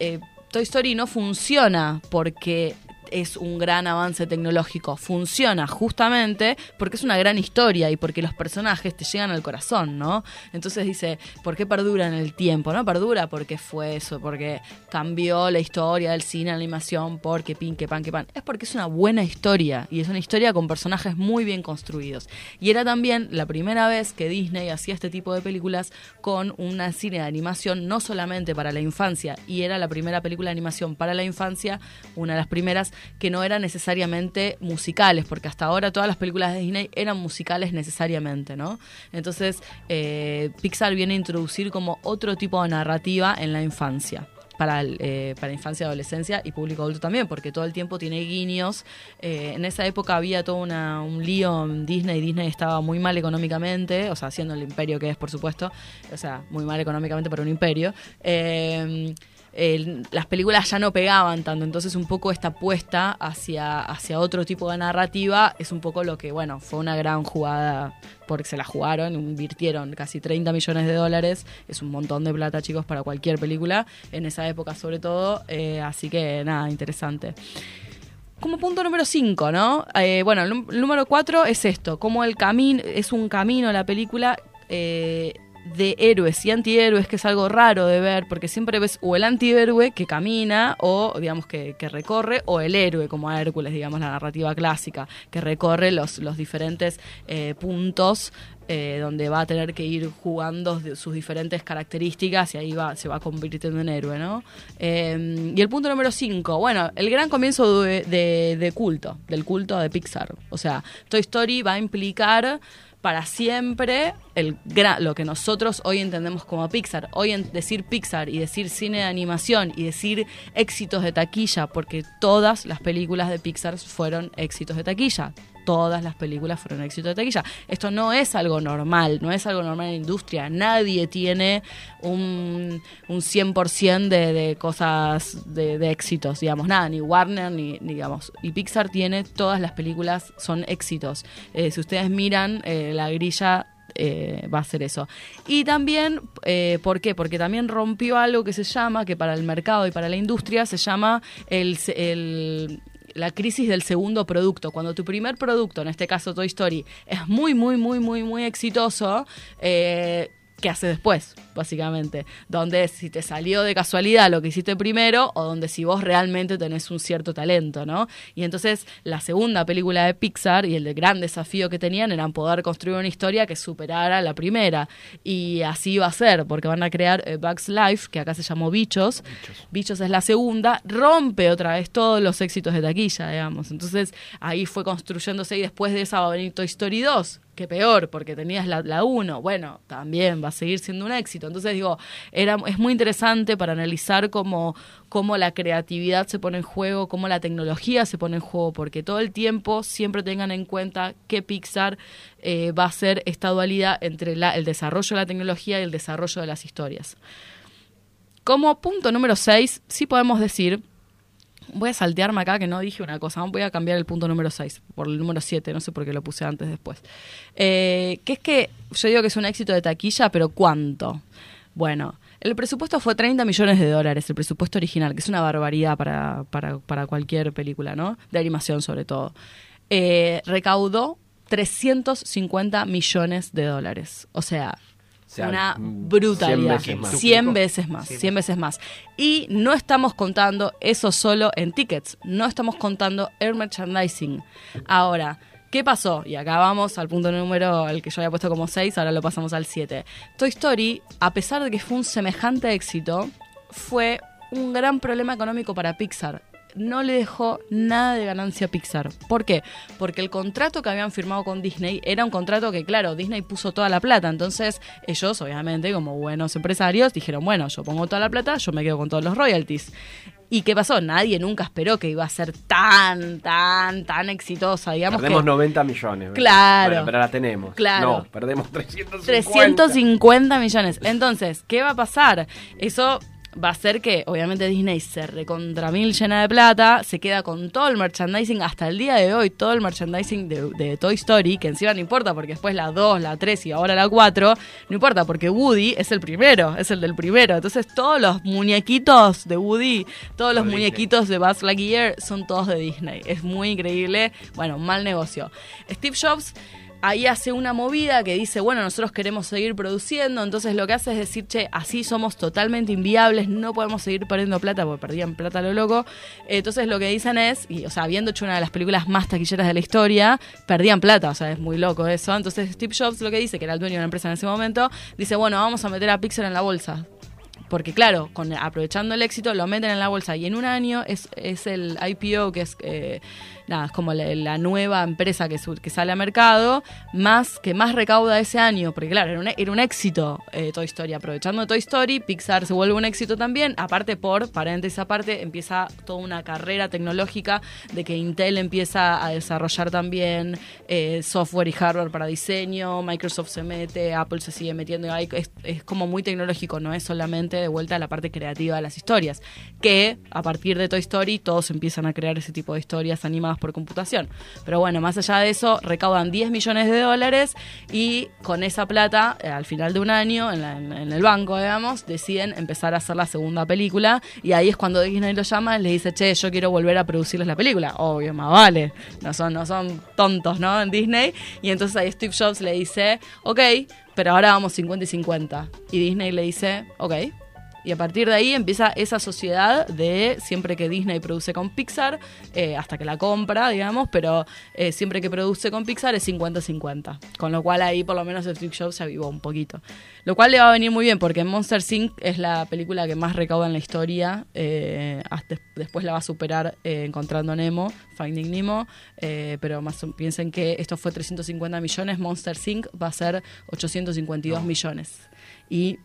eh, Toy Story no funciona porque es un gran avance tecnológico. Funciona justamente porque es una gran historia y porque los personajes te llegan al corazón, ¿no? Entonces dice, ¿por qué perdura en el tiempo? ¿No? Perdura porque fue eso, porque cambió la historia del cine, la animación, porque pin, que pan, que pan. Es porque es una buena historia y es una historia con personajes muy bien construidos. Y era también la primera vez que Disney hacía este tipo de películas con una cine de animación no solamente para la infancia, y era la primera película de animación para la infancia, una de las primeras que no eran necesariamente musicales, porque hasta ahora todas las películas de Disney eran musicales necesariamente, ¿no? Entonces, eh, Pixar viene a introducir como otro tipo de narrativa en la infancia. Para, eh, para infancia, adolescencia y público adulto también, porque todo el tiempo tiene guiños. Eh, en esa época había todo una, un lío en Disney. Disney estaba muy mal económicamente, o sea, siendo el imperio que es, por supuesto, o sea, muy mal económicamente para un imperio. Eh, las películas ya no pegaban tanto, entonces un poco esta apuesta hacia, hacia otro tipo de narrativa es un poco lo que, bueno, fue una gran jugada porque se la jugaron, invirtieron casi 30 millones de dólares, es un montón de plata chicos para cualquier película, en esa época sobre todo, eh, así que nada, interesante. Como punto número 5, ¿no? Eh, bueno, el número 4 es esto, como el camino, es un camino la película eh, de héroes y antihéroes, que es algo raro de ver, porque siempre ves o el antihéroe que camina o, digamos, que, recorre, o el héroe, como a Hércules, digamos, la narrativa clásica, que recorre los, los diferentes eh, puntos eh, donde va a tener que ir jugando sus diferentes características y ahí va, se va convirtiendo en héroe, ¿no? Eh, y el punto número 5, bueno, el gran comienzo de culto, del culto de Pixar. O sea, Toy Story va a implicar para siempre el lo que nosotros hoy entendemos como Pixar. Hoy en decir Pixar y decir cine de animación y decir éxitos de taquilla, porque todas las películas de Pixar fueron éxitos de taquilla. Todas las películas fueron éxitos de taquilla. Esto no es algo normal, no es algo normal en la industria. Nadie tiene un, un 100% de, de cosas de, de éxitos, digamos, nada, ni Warner, ni, digamos. Y Pixar tiene todas las películas, son éxitos. Eh, si ustedes miran eh, la grilla eh, va a ser eso. Y también, ¿por qué? Porque también rompió algo que se llama, que para el mercado y para la industria se llama el, el- la crisis del segundo producto. Cuando tu primer producto, en este caso Toy Story, es muy, muy, muy, muy, muy exitoso, eh, ¿qué hace después? Básicamente. Donde si te salió de casualidad lo que hiciste primero o donde si vos realmente tenés un cierto talento, ¿no? Y entonces la segunda película de Pixar y el gran desafío que tenían era poder construir una historia que superara la primera. Y así va a ser, porque van a crear eh, Bugs Life, que acá se llamó Bichos. Bichos es la segunda, rompe otra vez todos los éxitos de taquilla, digamos. Entonces ahí fue construyéndose y después de esa va a venir Toy Story 2, que peor, porque tenías la, la 1. Bueno, también va a seguir siendo un éxito. Entonces digo, era, es muy interesante para analizar cómo, cómo la creatividad se pone en juego, cómo la tecnología se pone en juego, porque todo el tiempo siempre tengan en cuenta que Pixar eh, va a ser esta dualidad entre el desarrollo de la tecnología y el desarrollo de las historias. Como punto número 6, sí podemos decir, voy a saltearme acá que no dije una cosa, voy a cambiar el punto número 6 por el número 7, no sé por qué lo puse antes después. Eh, que es que yo digo que es un éxito de taquilla, pero ¿cuánto? Bueno, el presupuesto fue 30 millones de dólares, el presupuesto original, que es una barbaridad para, para, cualquier película, ¿no? De animación sobre todo. Eh, recaudó 350 millones de dólares. O sea, O sea, una mm, brutalidad. 100 veces más. 100 veces más, Cien 100 veces más. Y no estamos contando eso solo en tickets, no estamos contando air merchandising. Ahora, ¿qué pasó? Y acá vamos al punto número al que yo había puesto como 6, ahora lo pasamos al 7. Toy Story, a pesar de que fue un semejante éxito, fue un gran problema económico para Pixar. No le dejó nada de ganancia a Pixar. ¿Por qué? Porque el contrato que habían firmado con Disney era un contrato que, claro, Disney puso toda la plata. Entonces, ellos, obviamente, como buenos empresarios, dijeron, bueno, yo pongo toda la plata, yo me quedo con todos los royalties. ¿Y qué pasó? Nadie nunca esperó que iba a ser tan, tan, tan exitosa. Digamos Perdemos que 90 millones. ¿verdad? Claro. Bueno, pero la tenemos. Claro. No, perdemos 350. 350 millones. Entonces, ¿qué va a pasar? Eso va a ser que, obviamente, Disney se recontra mil llena de plata, se queda con todo el merchandising hasta el día de hoy, todo el merchandising de, de Toy Story, que encima no importa porque después la 2, la 3 y ahora la 4, no importa porque Woody es el primero, es el del primero. Entonces, todos los muñequitos de Woody, todos los muñequitos de Buzz Lightyear son todos de Disney. Es muy increíble. Bueno, mal negocio. Steve Jobs ahí hace una movida que dice, bueno, nosotros queremos seguir produciendo, entonces lo que hace es decir, che, así somos totalmente inviables, no podemos seguir perdiendo plata porque perdían plata lo loco. Entonces lo que dicen es, y, o sea, habiendo hecho una de las películas más taquilleras de la historia, perdían plata, o sea, es muy loco eso. Entonces Steve Jobs lo que dice, que era el dueño de una empresa en ese momento, dice, bueno, vamos a meter a Pixar en la bolsa. Porque claro, con, aprovechando el éxito lo meten en la bolsa y en un año es, es el IPO, que es eh, nada, es como la, nueva empresa que, sale a mercado, más que más recauda ese año, porque claro, era un, éxito eh, Toy Story. Aprovechando Toy Story, Pixar se vuelve un éxito también. Aparte por, paréntesis aparte, empieza toda una carrera tecnológica de que Intel empieza a desarrollar también eh, software y hardware para diseño, Microsoft se mete, Apple se sigue metiendo, es, es como muy tecnológico, no es solamente de vuelta a la parte creativa de las historias, que a partir de Toy Story todos empiezan a crear ese tipo de historias animadas por computación. Pero bueno, más allá de eso, recaudan 10 millones de dólares y con esa plata, eh, al final de un año, en, el banco, digamos, deciden empezar a hacer la segunda película y ahí es cuando Disney lo llama y le dice, che, yo quiero volver a producirles la película. Obvio, más vale, no son, no son tontos, ¿no? En Disney. Y entonces ahí Steve Jobs le dice, ok, pero ahora vamos 50 y 50. Y Disney le dice, ok. Y a partir de ahí empieza esa sociedad de siempre que Disney produce con Pixar, eh, hasta que la compra, digamos, pero eh, siempre que produce con Pixar es 50-50. Con lo cual ahí por lo menos el Trick Show se avivó un poquito. Lo cual le va a venir muy bien porque Monster Inc. es la película que más recauda en la historia. eh, hasta- después la va a superar Encontrando Nemo, Finding Nemo. pero más piensen que esto fue 350 millones, Monster Inc. va a ser 852 millones. Y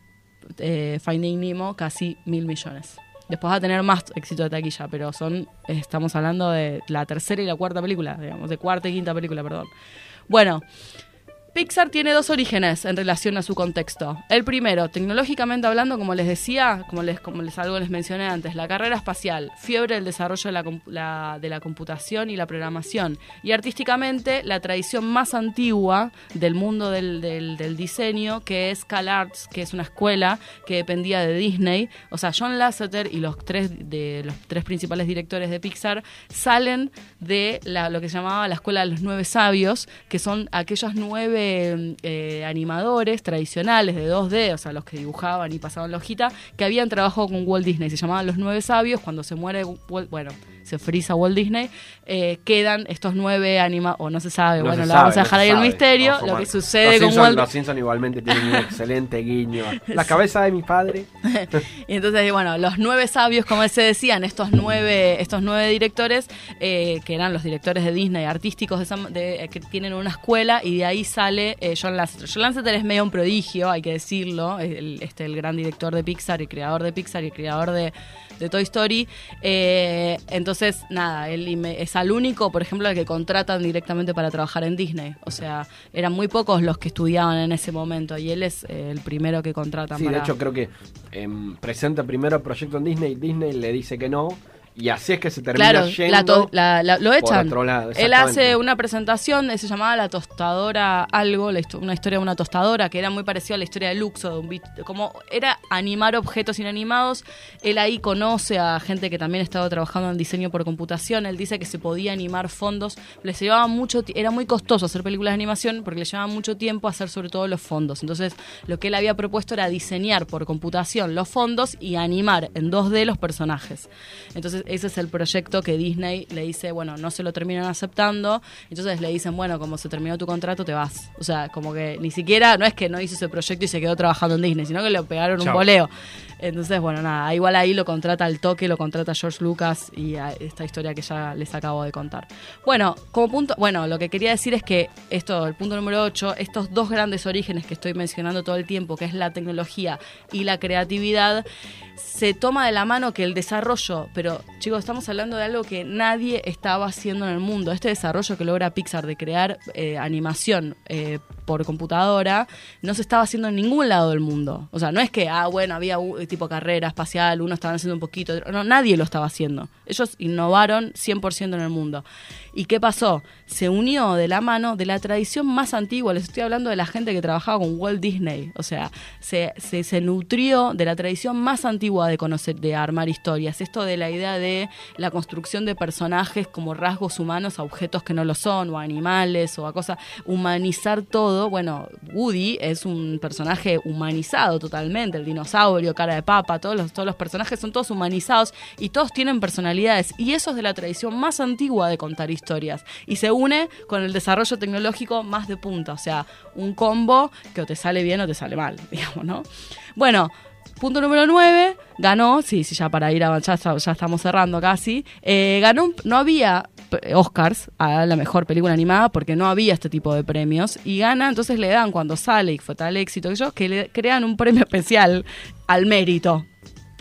eh, Finding Nemo casi mil millones. Después va a tener más éxito de taquilla, pero son, estamos hablando de la tercera y la cuarta película, digamos, de cuarta y quinta película, perdón. Bueno, Pixar tiene dos orígenes en relación a su contexto. El primero, tecnológicamente hablando, como les decía, como les, como les algo les mencioné antes, la carrera espacial, fiebre del desarrollo de la, de la computación y la programación. Y artísticamente, la tradición más antigua del mundo del, del- del diseño, que es CalArts, que es una escuela que dependía de Disney. O sea, John Lasseter y los tres, de, los tres principales directores de Pixar salen de la- lo que se llamaba la escuela de los nueve sabios, que son aquellos nueve eh, animadores tradicionales de 2D, o sea, los que dibujaban y pasaban la hojita, que habían trabajado con Walt Disney. Se llamaban los nueve sabios. Cuando se muere, Walt- bueno, se frisa Walt Disney, eh, quedan estos nueve anima o no se sabe, No bueno, se lo vamos a dejar ahí el misterio. Ojo, lo que sucede los con Simpson, Walt Los Simpson igualmente tienen un excelente guiño. <laughs> La cabeza de mi padre. <laughs> Y entonces, bueno, los nueve sabios, como se decían, estos nueve, estos nueve directores, eh, que eran los directores de Disney, artísticos de, de- eh, que tienen una escuela, y de ahí sale eh, John Lasseter. John Lasseter es medio un prodigio, hay que decirlo, el, este, el gran director de Pixar y creador de Pixar y creador de, de Toy Story. Eh, entonces, nada, él es al único, por ejemplo, al que contratan directamente para trabajar en Disney. O sea, eran muy pocos los que estudiaban en ese momento, y él es eh, el primero que contratan Sí, para... de hecho creo que em, presenta primero el proyecto en Disney, Disney le dice que no, y así es que se termina Claro, yendo la to- la- la- lo por echan. otro lado, Él hace una presentación, se llamaba La Tostadora Algo, la histo- una historia de una tostadora, que era muy parecida a la historia de Luxo, de un bit- como era animar objetos inanimados. Él ahí conoce a gente que también estaba trabajando en diseño por computación. Él dice que se podía animar fondos. Les llevaba mucho, era muy costoso hacer películas de animación porque le llevaba mucho tiempo hacer sobre todo los fondos. Entonces, lo que él había propuesto era diseñar por computación los fondos y animar en 2D los personajes. Entonces, ese es el proyecto que Disney le dice, bueno, no se lo terminan aceptando. Entonces le dicen, bueno, como se terminó tu contrato, te vas. O sea, como que ni siquiera, no es que no hizo ese proyecto y se quedó trabajando en Disney, sino que le pegaron un boleo. Entonces, bueno, nada, igual ahí lo contrata al toque, lo contrata George Lucas y esta historia que ya les acabo de contar. Bueno, como punto, bueno, lo que quería decir es que esto, el punto número 8, estos dos grandes orígenes que estoy mencionando todo el tiempo, que es la tecnología y la creatividad, se toma de la mano que el desarrollo, pero chicos, estamos hablando de algo que nadie estaba haciendo en el mundo. Este desarrollo que logra Pixar de crear eh, animación eh, por computadora no se estaba haciendo en ningún lado del mundo. O sea, no es que, ah, bueno, había un- tipo carrera espacial, uno estaba haciendo un poquito, no, nadie lo estaba haciendo. Ellos innovaron 100% en el mundo. ¿Y qué pasó? Se unió de la mano de la tradición más antigua. Les estoy hablando de la gente que trabajaba con Walt Disney. O sea, se, se, se nutrió de la tradición más antigua de conocer, de armar historias. Esto de la idea de la construcción de personajes como rasgos humanos a objetos que no lo son, o a animales, o a cosas. Humanizar todo. Bueno, Woody es un personaje humanizado totalmente. El dinosaurio, cara de papa, todos los, todos los personajes son todos humanizados y todos tienen personalidades. Y eso es de la tradición más antigua de contar historias. Y se une con el desarrollo tecnológico más de punta. O sea, un combo que o te sale bien o te sale mal, <laughs> digamos, ¿no? Bueno. Punto número 9, ganó, sí, sí, ya para ir avanzando, ya, ya estamos cerrando casi. eh, ganó, no había eh, Oscars a la mejor película animada porque no había este tipo de premios. Y gana, entonces le dan cuando sale y fue tal éxito que yo, que le crean un premio especial al mérito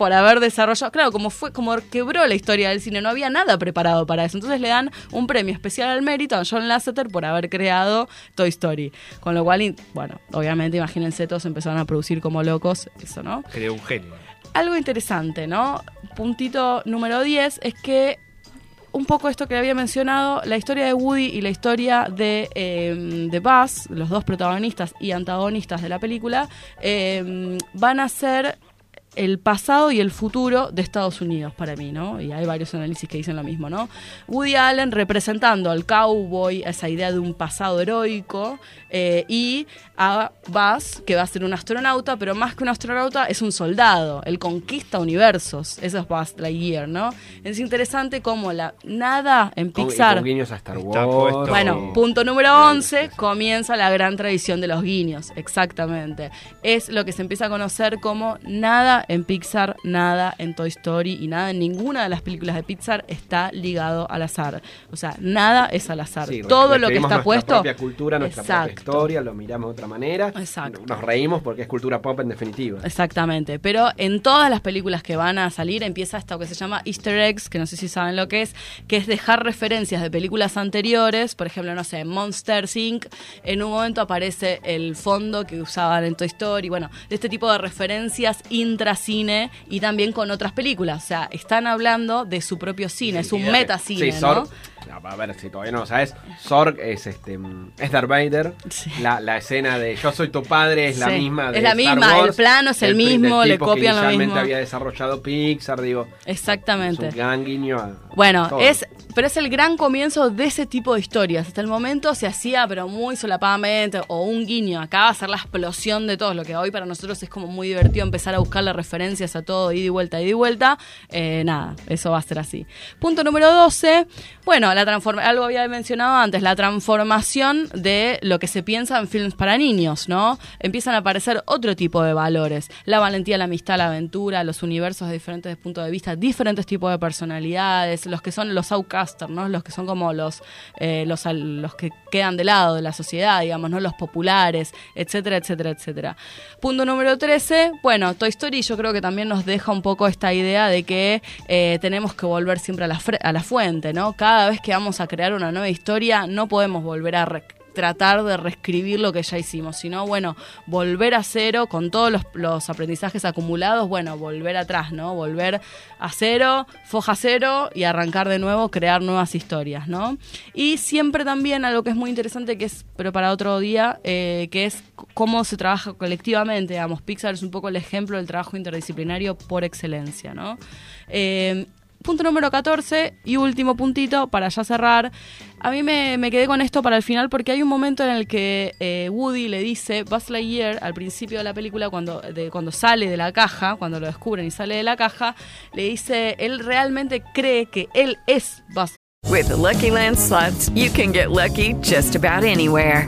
por haber desarrollado, claro, como fue, como quebró la historia del cine, no había nada preparado para eso. Entonces le dan un premio especial al mérito a John Lasseter por haber creado Toy Story. Con lo cual, bueno, obviamente, imagínense, todos empezaron a producir como locos eso, ¿no? Creó un genio. Algo interesante, ¿no? Puntito número 10 es que un poco esto que había mencionado, la historia de Woody y la historia de, eh, de Buzz, los dos protagonistas y antagonistas de la película, eh, van a ser el pasado y el futuro de Estados Unidos para mí, ¿no? Y hay varios análisis que dicen lo mismo, ¿no? Woody Allen representando al cowboy, esa idea de un pasado heroico, eh, y a Buzz, que va a ser un astronauta, pero más que un astronauta es un soldado, él conquista universos, eso es Buzz Lightyear, ¿no? Es interesante cómo la nada en Pixar... con guiños a Star Wars. Bueno, punto número 11, comienza la gran tradición de los guiños, exactamente. Es lo que se empieza a conocer como nada en Pixar, nada en Toy Story y nada en ninguna de las películas de Pixar está ligado al azar. O sea, nada es al azar. Sí, Todo lo que está nuestra puesto... propia cultura, nuestra propia historia, lo miramos de otra manera. Exacto. Nos reímos porque es cultura pop en definitiva. Exactamente, pero en todas las películas que van a salir empieza esto que se llama Easter eggs, que no sé si saben lo que es, que es dejar referencias de películas anteriores, por ejemplo, no sé, en Monster Inc. en un momento aparece el fondo que usaban en Toy Story, bueno, de este tipo de referencias intracine y también con otras películas, o sea, están hablando de su propio cine, es un metacine, Sí, ¿no? A ver, si todavía no lo sabes, Zorg es este es Darth Vader. La, la escena de Yo soy tu padre es la misma de es la Star misma, el Wars, plano es el mismo, le que copian lo mismo. había desarrollado Pixar, digo. Exactamente. Es un gran guiño a Bueno, todo. es, pero es el gran comienzo de ese tipo de historias. Hasta el momento se hacía, pero muy solapadamente, o un guiño. Acá va a ser la explosión de todo, lo que hoy para nosotros es como muy divertido empezar a buscarle referencias a todo, ida y vuelta, ida y vuelta. Eh, nada, eso va a ser así. Punto número 12. Bueno, la transforma algo había mencionado antes, la transformación de lo que se piensa en films para niños, ¿no? Empiezan a aparecer otro tipo de valores. La valentía, la amistad, la aventura, los universos de diferentes puntos de vista, diferentes tipos de personalidades, los que son los Los que son como los, eh, los, los que quedan de lado de la sociedad, digamos, ¿no? Los populares, etcétera, etcétera, etcétera. Punto número 13. Bueno, Toy Story yo creo que también nos deja un poco esta idea de que eh, tenemos que volver siempre a la, a la fuente, ¿no? Cada vez que vamos a crear una nueva historia, no podemos volver a tratar de reescribir lo que ya hicimos, sino, bueno, volver a cero con todos los, aprendizajes acumulados, bueno, volver atrás, ¿no? Volver a cero, foja cero y arrancar de nuevo, crear nuevas historias, ¿no? Y siempre también algo que es muy interesante, que es, pero para otro día, eh, que es cómo se trabaja colectivamente, digamos, Pixar es un poco el ejemplo del trabajo interdisciplinario por excelencia, ¿no? Eh, Punto número 14 y último puntito para ya cerrar. A mí me, quedé con esto para el final porque hay un momento en el que eh, Woody le dice Buzz Lightyear al principio de la película cuando, cuando sale de la caja, cuando lo descubren y sale de la caja, le dice, él realmente cree que él es Buzz With the Lucky Land slots, you can get lucky just about anywhere.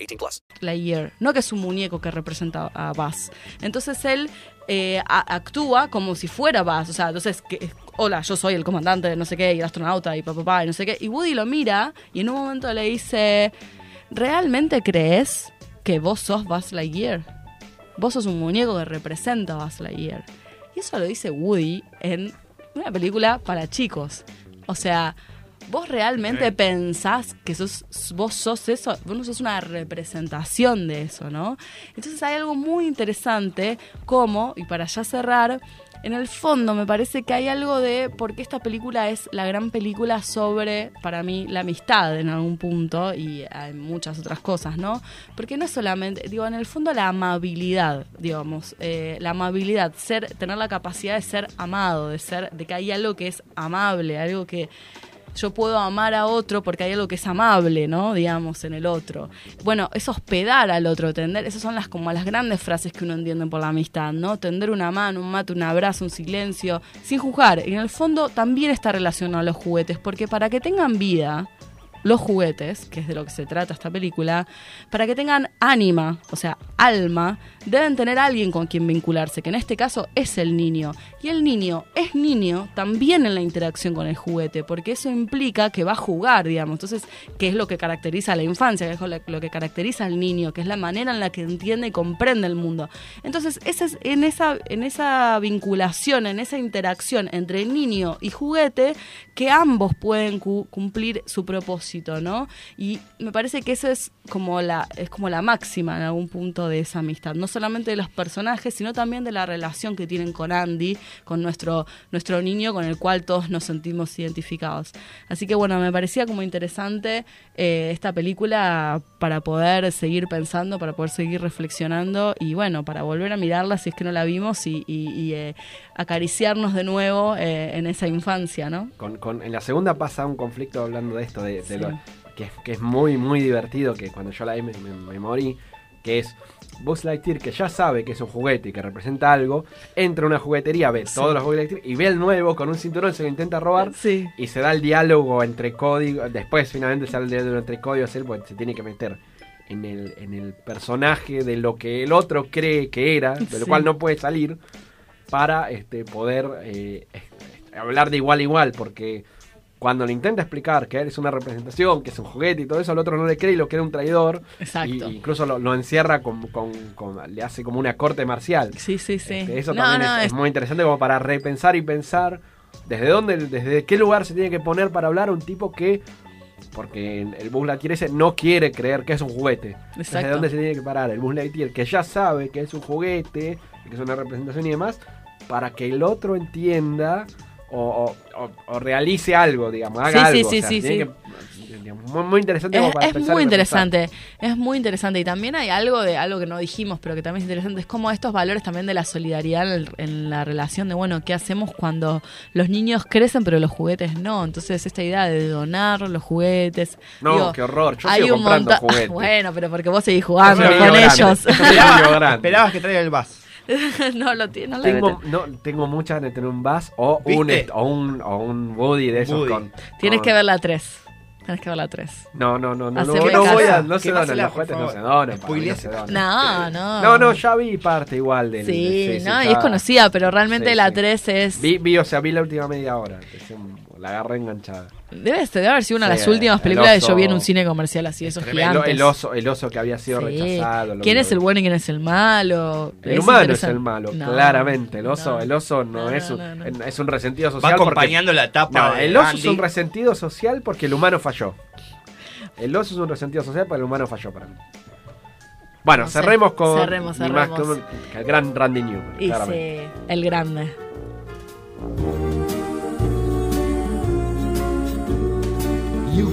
18 plus. Lightyear, no que es un muñeco que representa a Buzz. Entonces él eh, actúa como si fuera Buzz, o sea, entonces, que, hola, yo soy el comandante no sé qué, y el astronauta, y papá, papá, y no sé qué. Y Woody lo mira y en un momento le dice, ¿realmente crees que vos sos Buzz Lightyear? Vos sos un muñeco que representa a Buzz Lightyear. Y eso lo dice Woody en una película para chicos. O sea, ¿vos realmente Ok. pensás que sos, vos sos eso? Vos no sos una representación de eso, ¿no? Entonces hay algo muy interesante como, y para ya cerrar, en el fondo me parece que hay algo de por qué esta película es la gran película sobre, para mí, la amistad en algún punto y hay muchas otras cosas, ¿no? Porque no es solamente, digo, en el fondo la amabilidad, digamos, eh, la amabilidad, ser, tener la capacidad de ser amado, de ser, de que hay algo que es amable, algo que yo puedo amar a otro porque hay algo que es amable, ¿no? Digamos, en el otro. Bueno, es hospedar al otro, tender, esas son las como las grandes frases que uno entiende por la amistad, ¿no? Tender una mano, un mate, un abrazo, un silencio, sin juzgar. En el fondo también está relacionado a los juguetes, porque para que tengan vida, los juguetes, que es de lo que se trata esta película, para que tengan ánima, o sea, alma, deben tener alguien con quien vincularse, que en este caso es el niño. Y el niño es niño también en la interacción con el juguete, porque eso implica que va a jugar, digamos. Entonces, ¿qué es lo que caracteriza a la infancia? ¿Qué es lo- que caracteriza al niño? Que es la manera en la que entiende y comprende el mundo. Entonces, ese es, en, esa, en esa vinculación, en esa interacción entre niño y juguete, que ambos pueden cu- cumplir su propósito, ¿no? Y me parece que eso es como la es como la máxima en algún punto de esa amistad, no solamente de los personajes, sino también de la relación que tienen con Andy, con nuestro nuestro niño con el cual todos nos sentimos identificados. Así que bueno, me parecía como interesante eh, esta película para poder seguir pensando, para poder seguir reflexionando y bueno, para volver a mirarla si es que no la vimos y, y- y, eh, acariciarnos de nuevo eh, en esa infancia, ¿no? Con, con- en la segunda pasa un conflicto hablando de esto, de, de Sí. lo- que, es- que es muy, muy divertido, que cuando yo la vi me, me- me morí, que es Buzz Lightyear, que ya sabe que es un juguete y que representa algo, entra a una juguetería, ve Sí. todos los juguetes Lightyear y ve el nuevo con un cinturón, se lo intenta robar Sí. y se da el diálogo entre códigos, después finalmente sale el diálogo entre códigos, él pues, se tiene que meter en el, en el personaje de lo que el otro cree que era, de lo Sí. cual no puede salir, para este, poder eh, hablar de igual a igual, porque cuando le intenta explicar que es una representación, que es un juguete y todo eso, el otro no le cree y lo cree un traidor. Exacto. Y, incluso lo, lo encierra con, con- con- le hace como una corte marcial. Sí, sí, sí. Este, eso No, también no, es, es- es muy interesante como para repensar y pensar desde dónde, desde qué lugar se tiene que poner para hablar a un tipo que, porque el Buzz Lightyear ese no quiere creer que es un juguete. Desde Exacto. dónde se tiene que parar el Buzz Lightyear que ya sabe que es un juguete, que es una representación y demás, para que el otro entienda o, o- o- o realice algo, digamos, haga Sí, sí, algo. sí, o sea, sí, tiene sí. que- digamos, muy, muy interesante Es, como para es muy interesante, es muy interesante. Y también hay algo de algo que no dijimos, pero que también es interesante, es como estos valores también de la solidaridad en, en la relación de, bueno, ¿qué hacemos cuando los niños crecen pero los juguetes no? Entonces esta idea de donar los juguetes. No, digo, qué horror. Yo hay sigo un comprando <laughs> juguetes. Bueno, pero porque vos seguís jugando con ellos. <laughs> Esperabas que traiga el bus. <laughs> no lo tiene, no Tengo, no, tengo muchas de tener un Buzz o un, o un, o un Woody de esos Woody. con. Tienes con- que ver la 3. Tienes que ver la 3. No, no, no, no, no, Hacerle no voy a, no se donan, los juguetes no se donan. no. No, no. No, ya vi parte igual del. Sí, no, y ya- es conocida, pero realmente Sí, la sí. 3 es... Vi, vi, o sea, vi la última media hora. se- La agarré enganchada. Debe, debe haber sido una de Sí, las últimas el películas que yo oso- vi en un cine comercial así, esos El, gigantes. el oso, el oso que había sido Sí. rechazado. ¿Quién es el bueno y quién es el malo? El humano es el malo, No, claramente. El oso, no. el oso no, No, es, un, no, no. es un resentido Va social. porque- acompañando la etapa No, de el oso Andy. es un resentido social porque el humano falló. El oso es un resentido social porque el humano falló para mí. Bueno, No sé. cerremos con Cerremos, ni más cerremos. que un- que el gran Randy Newman. Y sí, el grande.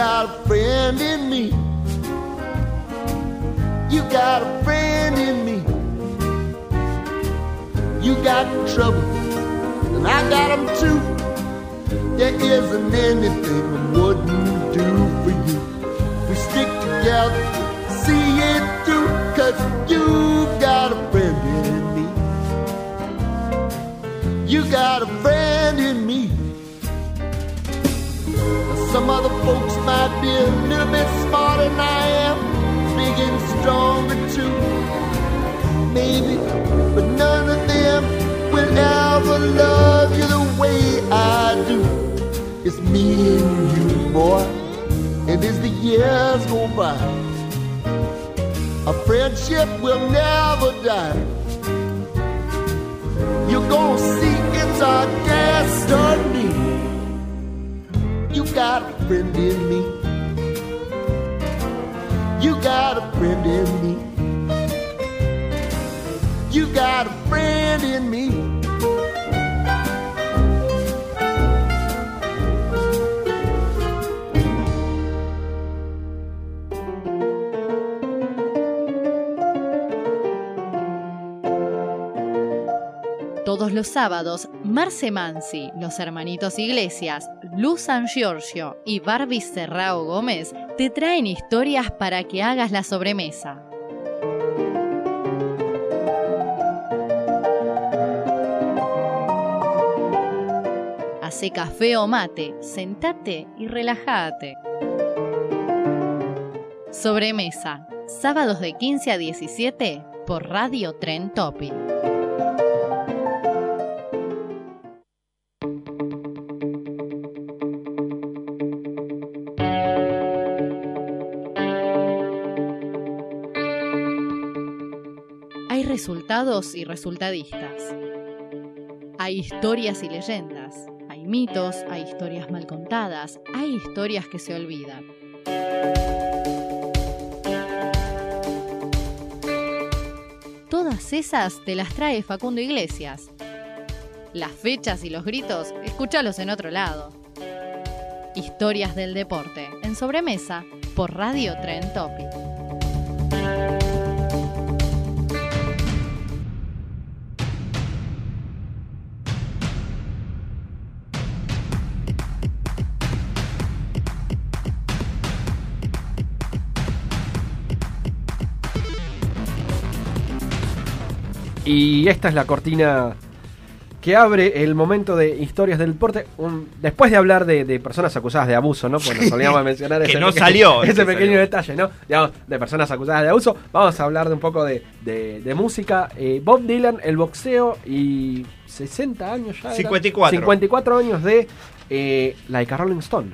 Got a friend in me. You got a friend in me. You got trouble, and I got them too. There isn't anything I wouldn't do for you. We stick together, see it through, cause you got a friend in me. You got a friend in me. Some other folks might be a little bit smarter than I am, big and stronger too. Maybe, but none of them will ever love you the way I do. It's me and you, boy, and as the years go by, a friendship will never die. You're gonna see it's our got a friend in me. You got a friend in me. You got a friend in me. Los sábados, Marce Mansi, los hermanitos Iglesias, Luz San Giorgio y Barbie Serrao Gómez te traen historias para que hagas la sobremesa. Hace café o mate, sentate y relájate. Sobremesa, sábados de 15 a 17 por Radio Tren Topic. Resultados y resultadistas. Hay historias y leyendas. Hay mitos, hay historias mal contadas, hay historias que se olvidan. Todas esas te las trae Facundo Iglesias. Las fechas y los gritos, escúchalos en otro lado. Historias del deporte, en sobremesa, por Radio Tren Topic. Y esta es la cortina que abre el momento de historias del deporte. Un- después de hablar de, de personas acusadas de abuso, ¿no? Porque nos solíamos mencionar Que ese no pequeño- salió, <laughs> ese que pequeño salió. detalle, ¿no? Digamos, de personas acusadas de abuso. Vamos a hablar de un poco de, de- de música. Eh, Bob Dylan, el boxeo y 60 años ya. era. 54. 54 años de eh, Like a Rolling Stone.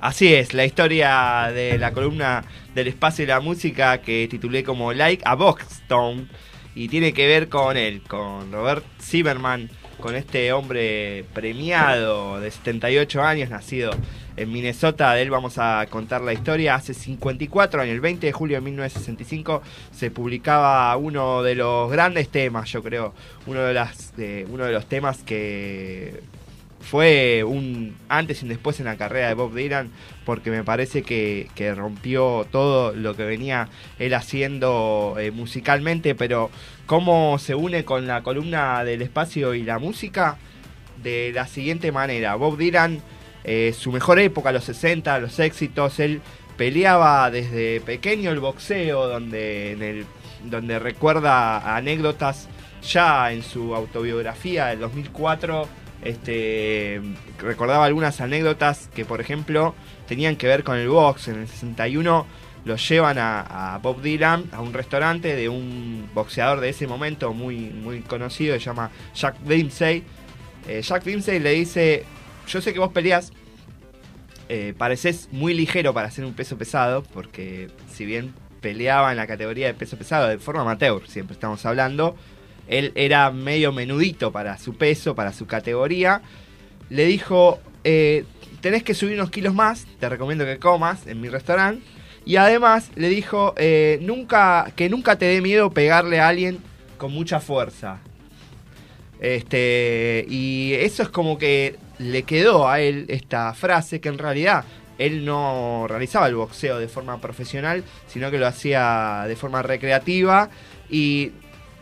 Así es, la historia de la columna del espacio y la música que titulé como Like a Boxstone y tiene que ver con él, con Robert Zimmerman, con este hombre premiado de 78 años, nacido en Minnesota. De él vamos a contar la historia. Hace 54 años, el 20 de julio de 1965, se publicaba uno de los grandes temas, yo creo, uno de, las, de- uno de los temas que fue un antes y un después en la carrera de Bob Dylan porque me parece que, rompió todo lo que venía él haciendo eh, musicalmente, pero cómo se une con la columna del espacio y la música de la siguiente manera. Bob Dylan, eh, su mejor época, los 60, los éxitos, él peleaba desde pequeño el boxeo, donde, en el, donde recuerda anécdotas ya en su autobiografía del 2004 este, recordaba algunas anécdotas que, por ejemplo, tenían que ver con el box. En el 61 lo llevan a, Bob Dylan a un restaurante de un boxeador de ese momento muy, muy conocido, se llama Jack Dempsey. Eh, Jack Dempsey le dice, yo sé que vos peleas, eh, pareces muy ligero para ser un peso pesado, porque si bien peleaba en la categoría de peso pesado de forma amateur, siempre estamos hablando, él era medio menudito para su peso, para su categoría. Le dijo, eh, tenés que subir unos kilos más, te recomiendo que comas en mi restaurante. Y además le dijo, eh, nunca, que nunca te dé miedo pegarle a alguien con mucha fuerza. Este, y eso es como que le quedó a él esta frase que en realidad él no realizaba el boxeo de forma profesional, sino que lo hacía de forma recreativa y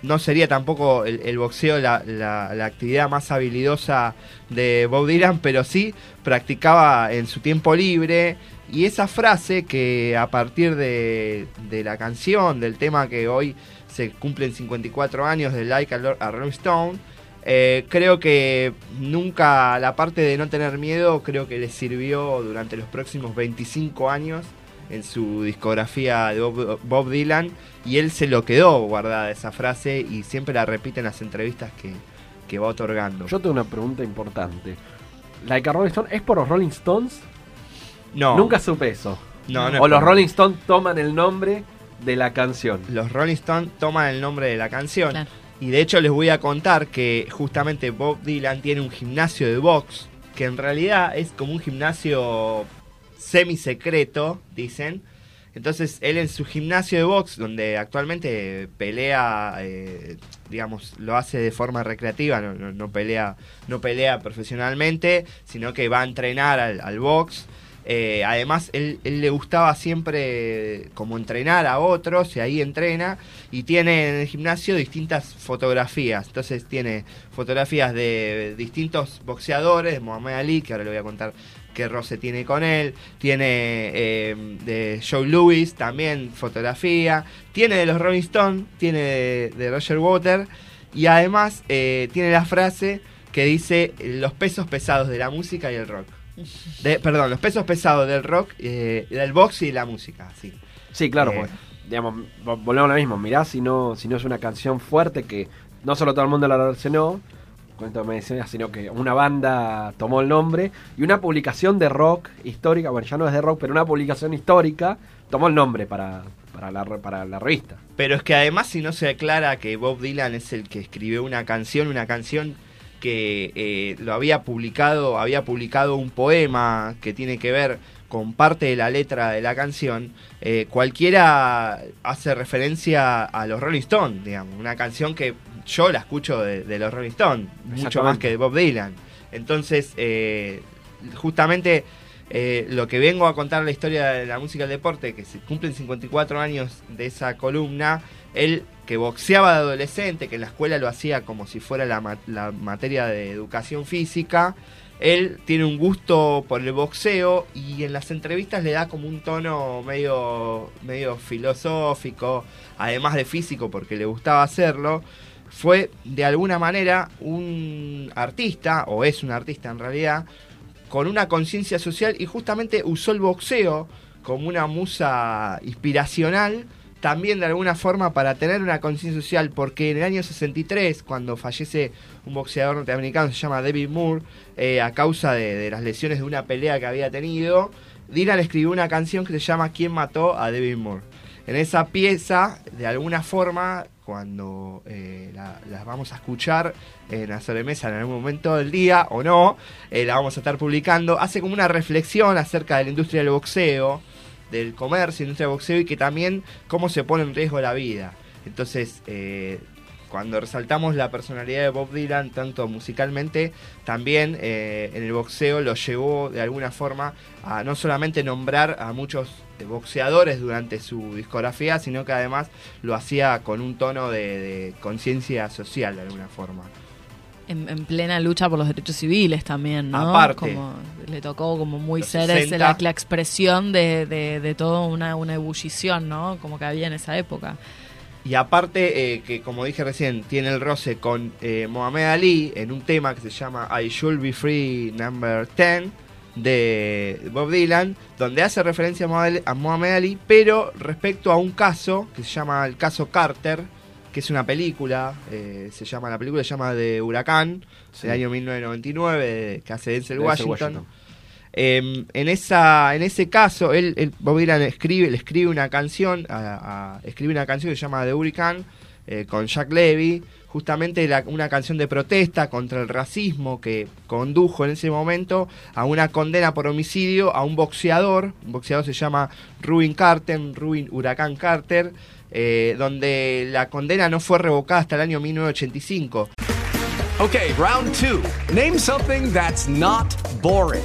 no sería tampoco el, boxeo la, la- la actividad más habilidosa de Bob Dylan, pero sí practicaba en su tiempo libre. Y esa frase que a partir de, de la canción, del tema que hoy se cumplen 54 años de Like a Rolling Stone, eh, creo que nunca la parte de no tener miedo, creo que le sirvió durante los próximos 25 años en su discografía de Bob, Bob Dylan y él se lo quedó guardada esa frase y siempre la repite en las entrevistas que, que va otorgando. Yo tengo una pregunta importante. Like a Rolling Stone, ¿es por los Rolling Stones? No. Nunca supe eso. No, no es o los por- Rolling Stones toman el nombre de la canción. Los Rolling Stones toman el nombre de la canción. Y de hecho les voy a contar que justamente Bob Dylan tiene un gimnasio de box que en realidad es como un gimnasio semi-secreto, dicen. Entonces él en su gimnasio de box, donde actualmente pelea, eh, digamos, lo hace de forma recreativa, no, no- no pelea, no pelea profesionalmente, sino que va a entrenar al, al box. Eh, además, él, él le gustaba siempre como entrenar a otros y ahí entrena y tiene en el gimnasio distintas fotografías. Entonces tiene fotografías de distintos boxeadores, de Mohamed Ali, que ahora le voy a contar qué roce tiene con él, tiene eh, de Joe Louis también fotografía, tiene de los Rolling Stones, tiene de, de Roger Water y además eh, tiene la frase que dice los pesos pesados de la música y el rock. <laughs> De- perdón, los pesos pesados del rock, eh, del box y la música, sí. Sí, claro, pues, digamos, vo- volvemos a lo mismo. Mirá si no, si no es una canción fuerte que no solo todo el mundo la versionó, cuento me decía, sino que una banda tomó el nombre y una publicación de rock histórica, bueno, ya no es de rock, pero una publicación histórica tomó el nombre para, para, la, para la revista. Pero es que además si no se aclara que Bob Dylan es el que escribió una canción, una canción que eh, lo había publicado, había publicado un poema que tiene que ver con parte de la letra de la canción, eh, cualquiera hace referencia a los Rolling Stones, digamos, una canción que yo la escucho de, de los Rolling Stones, mucho más que de Bob Dylan. Entonces, eh, justamente eh, lo que vengo a contar la historia de la música del deporte, que se cumplen 54 años de esa columna, él que boxeaba de adolescente, que en la escuela lo hacía como si fuera la, la materia de educación física, él tiene un gusto por el boxeo y en las entrevistas le da como un tono medio, medio filosófico, además de físico porque le gustaba hacerlo. Fue de alguna manera un artista, o es un artista en realidad, con una conciencia social y justamente usó el boxeo como una musa inspiracional también de alguna forma para tener una conciencia social porque en el año 63 cuando fallece un boxeador norteamericano se llama David Moore eh, a causa de, de las lesiones de una pelea que había tenido Dylan escribió una canción que se llama ¿Quién mató a David Moore? En esa pieza, de alguna forma, cuando eh, la, la vamos a escuchar en la sobremesa en algún momento del día o no, eh, la vamos a estar publicando, hace como una reflexión acerca de la industria del boxeo, del comercio, industria del boxeo y que también cómo se pone en riesgo la vida. Entonces, eh, cuando resaltamos la personalidad de Bob Dylan, tanto musicalmente, también eh, en el boxeo lo llevó de alguna forma a no solamente nombrar a muchos eh, boxeadores durante su discografía, sino que además lo hacía con un tono de, de conciencia social de alguna forma. En, en plena lucha por los derechos civiles también, ¿no? Aparte. Como le tocó como muy ser ese, 60. la, la expresión de, de, de toda una, una ebullición, ¿no? Como que había en esa época. Y aparte, eh, que como dije recién, tiene el roce con eh, Mohamed Ali en un tema que se llama I Should Be Free Number 10 de Bob Dylan, donde hace referencia a Mohamed- Ali, pero respecto a un caso que se llama el caso Carter, que es una película, eh, se llama la película se llama de Huracán, Sí. del año 1999, de- que hace Denzel Denzel Washington. Washington. Eh, en, esa, en ese caso, él, Bob Dylan escribe, le escribe una canción, escribe una canción que se llama The Hurricane, eh, con Jack Levy, justamente una canción de protesta contra el racismo que condujo en ese momento a una condena por homicidio a un boxeador, un boxeador se llama Rubin Carter, Rubin Huracán Carter, eh, donde la condena no fue revocada hasta el año 1985. Okay, round two. Name something that's not boring.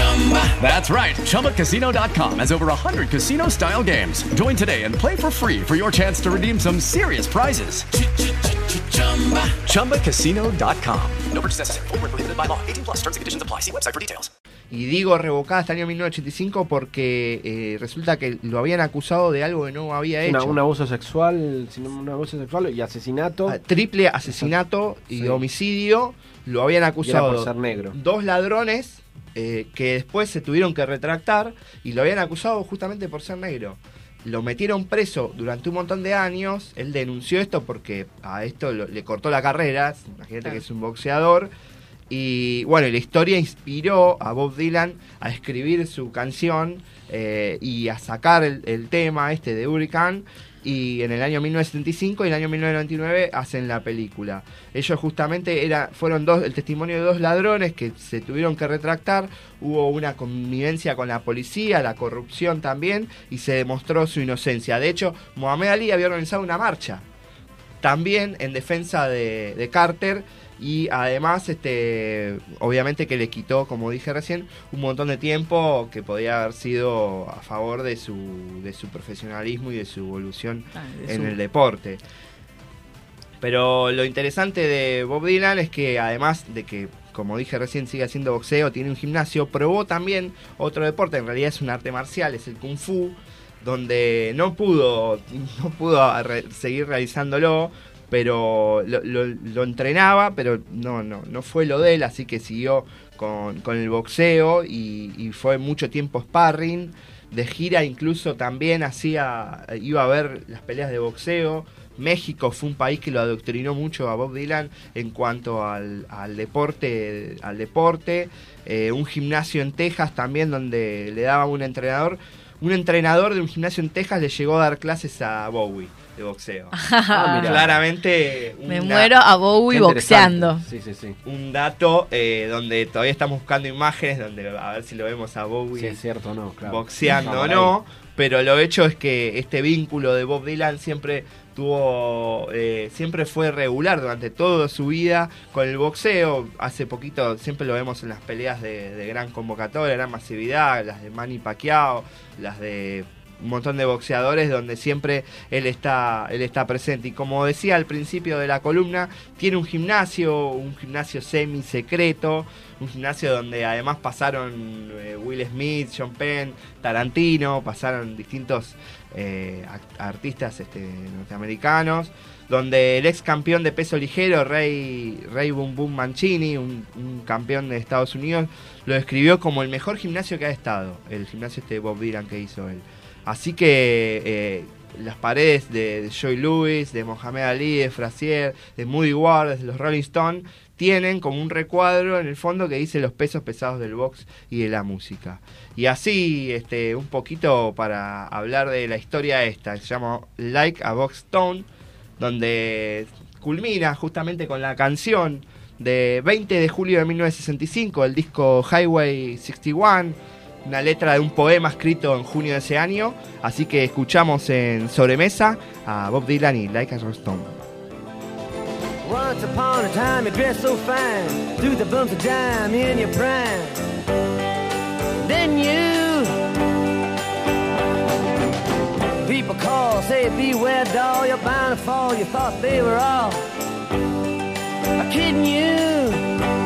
That's right. ChumbaCasino.com has over 100 casino style games. Join today and play for free for your chance to redeem some serious prizes. ChumbaCasino.com. No purchase necessary. Void where prohibited by law. 18 plus terms and conditions apply. See website for details. Y digo revocada hasta el año 1985 porque eh, resulta que lo habían acusado de algo que no había Una- hecho. un abuso sexual, sino un abuso sexual y asesinato. Ah, Triple asesinato y Sí. homicidio. Lo habían acusado por ser negro. dos ladrones eh, que después se tuvieron que retractar y lo habían acusado justamente por ser negro. Lo metieron preso durante un montón de años. Él denunció esto porque a esto lo- le cortó la carrera. Imagínate que es un boxeador. Y bueno, la historia inspiró a Bob Dylan a escribir su canción eh, y a sacar el, el tema este de Hurricane. Y en el año 1975 y en el año 1999 hacen la película. Ellos justamente era, fueron dos, el testimonio de dos ladrones que se tuvieron que retractar, hubo una connivencia con la policía, la corrupción también, y se demostró su inocencia. De hecho, Mohamed Ali había organizado una marcha también en defensa de, de Carter y además este obviamente que le quitó como dije recién un montón de tiempo que podía haber sido a favor de su de su profesionalismo y de su evolución Ah, de en su- el deporte. Pero lo interesante de Bob Dylan es que además de que como dije recién sigue haciendo boxeo tiene un gimnasio probó también otro deporte. En realidad es un arte marcial es el kung fu donde no pudo <laughs> no pudo re- seguir realizándolo pero lo, lo- entrenaba pero no no no fue lo de él así que siguió con, con el boxeo y, y fue mucho tiempo sparring. De gira incluso también hacía iba a ver las peleas de boxeo. México fue un país que lo adoctrinó mucho a Bob Dylan en cuanto al, al deporte al deporte. Eh, un gimnasio en Texas también donde le daba un entrenador. Un entrenador de un gimnasio en Texas le llegó a dar clases a Bowie de boxeo <laughs> Ah, claramente Me una- muero a Bowie boxeando. Sí, sí, sí. un dato eh, donde todavía estamos buscando imágenes donde a ver si lo vemos a Bowie Si es cierto o no, claro. boxeando o no, pero lo hecho es que este vínculo de Bob Dylan siempre tuvo, eh, siempre fue regular durante toda su vida con el boxeo. Hace poquito siempre lo vemos en las peleas de, de gran convocatoria, gran masividad, las de Manny Pacquiao, las de un montón de boxeadores donde siempre él está él está presente. Y como decía al principio de la columna tiene un gimnasio un gimnasio semi secreto un gimnasio donde además pasaron eh, Will Smith John Penn Tarantino pasaron distintos eh, artistas este, norteamericanos donde el ex campeón de peso ligero Ray Ray Boom Boom Mancini un, un campeón de Estados Unidos lo describió como el mejor gimnasio que ha estado el gimnasio este de Bob Dylan que hizo él Así que eh, las paredes de, de Joy Lewis, de Mohamed Ali, de Frazier, de Moody Ward, de los Rolling Stones, tienen como un recuadro en el fondo que dice los pesos pesados del box y de la música. Y así, este, un poquito para hablar de la historia esta, que se llama Like a Box Stone, donde culmina justamente con la canción de 20 de julio de 1965, el disco Highway 61, una letra de un poema escrito en junio de ese año. Así que escuchamos en sobremesa a Bob Dylan y Like a Stone. Once upon a time you dressed so fine Through the bumps of dime in your prime Then you People call, say beware doll You're bound to fall, you thought they were all Kidding You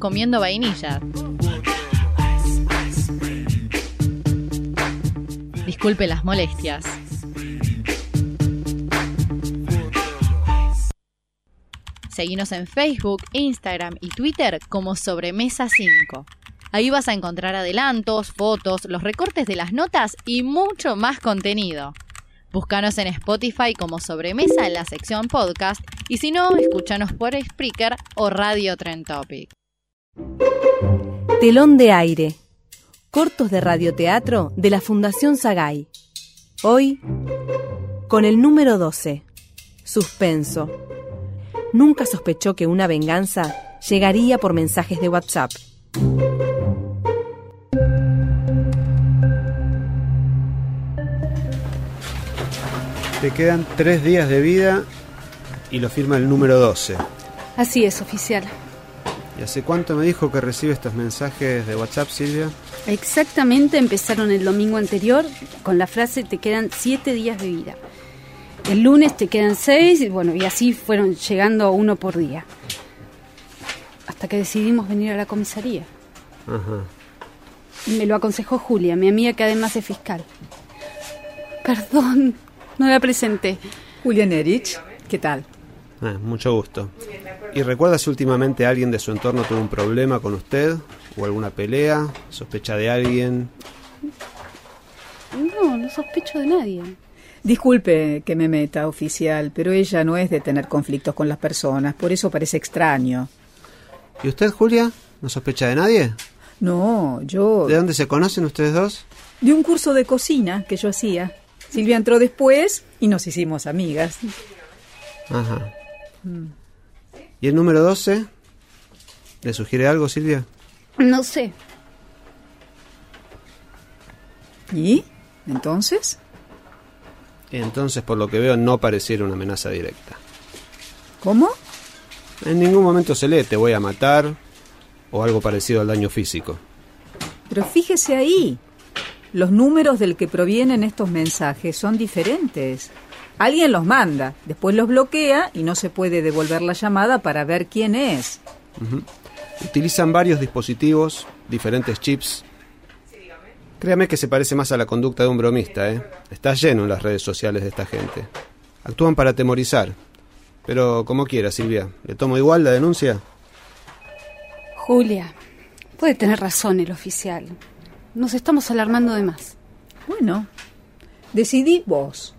Comiendo vainilla. Disculpe las molestias. Seguinos en Facebook, Instagram y Twitter como Sobremesa 5. Ahí vas a encontrar adelantos, fotos, los recortes de las notas y mucho más contenido. Búscanos en Spotify como Sobremesa en la sección podcast y si no, escúchanos por Spreaker o Radio Trend Topic. Telón de aire. Cortos de radioteatro de la Fundación Sagay. Hoy, con el número 12. Suspenso. Nunca sospechó que una venganza llegaría por mensajes de WhatsApp. Te quedan tres días de vida y lo firma el número 12. Así es, oficial. ¿Y hace cuánto me dijo que recibe estos mensajes de WhatsApp, Silvia? Exactamente empezaron el domingo anterior con la frase te quedan siete días de vida. El lunes te quedan seis y bueno, y así fueron llegando uno por día. Hasta que decidimos venir a la comisaría. Ajá. Me lo aconsejó Julia, mi amiga que además es fiscal. Perdón, no la presenté. Julián Erich, ¿qué tal? Ah, mucho gusto. ¿Y recuerda si últimamente alguien de su entorno tuvo un problema con usted? ¿O alguna pelea? ¿Sospecha de alguien? No, no sospecho de nadie. Disculpe que me meta, oficial, pero ella no es de tener conflictos con las personas, por eso parece extraño. ¿Y usted, Julia? ¿No sospecha de nadie? No, yo... ¿De dónde se conocen ustedes dos? De un curso de cocina que yo hacía. Silvia entró después y nos hicimos amigas. Ajá. Mm. ¿Y el número 12? ¿Le sugiere algo, Silvia? No sé. ¿Y? ¿Entonces? Entonces, por lo que veo, no pareciera una amenaza directa. ¿Cómo? En ningún momento se lee te voy a matar o algo parecido al daño físico. Pero fíjese ahí. Los números del que provienen estos mensajes son diferentes. Alguien los manda, después los bloquea y no se puede devolver la llamada para ver quién es. Utilizan varios dispositivos, diferentes chips. Créame que se parece más a la conducta de un bromista, ¿eh? Está lleno en las redes sociales de esta gente. Actúan para atemorizar. Pero como quiera, Silvia. ¿Le tomo igual la denuncia? Julia, puede tener razón el oficial. Nos estamos alarmando de más. Bueno, decidí vos.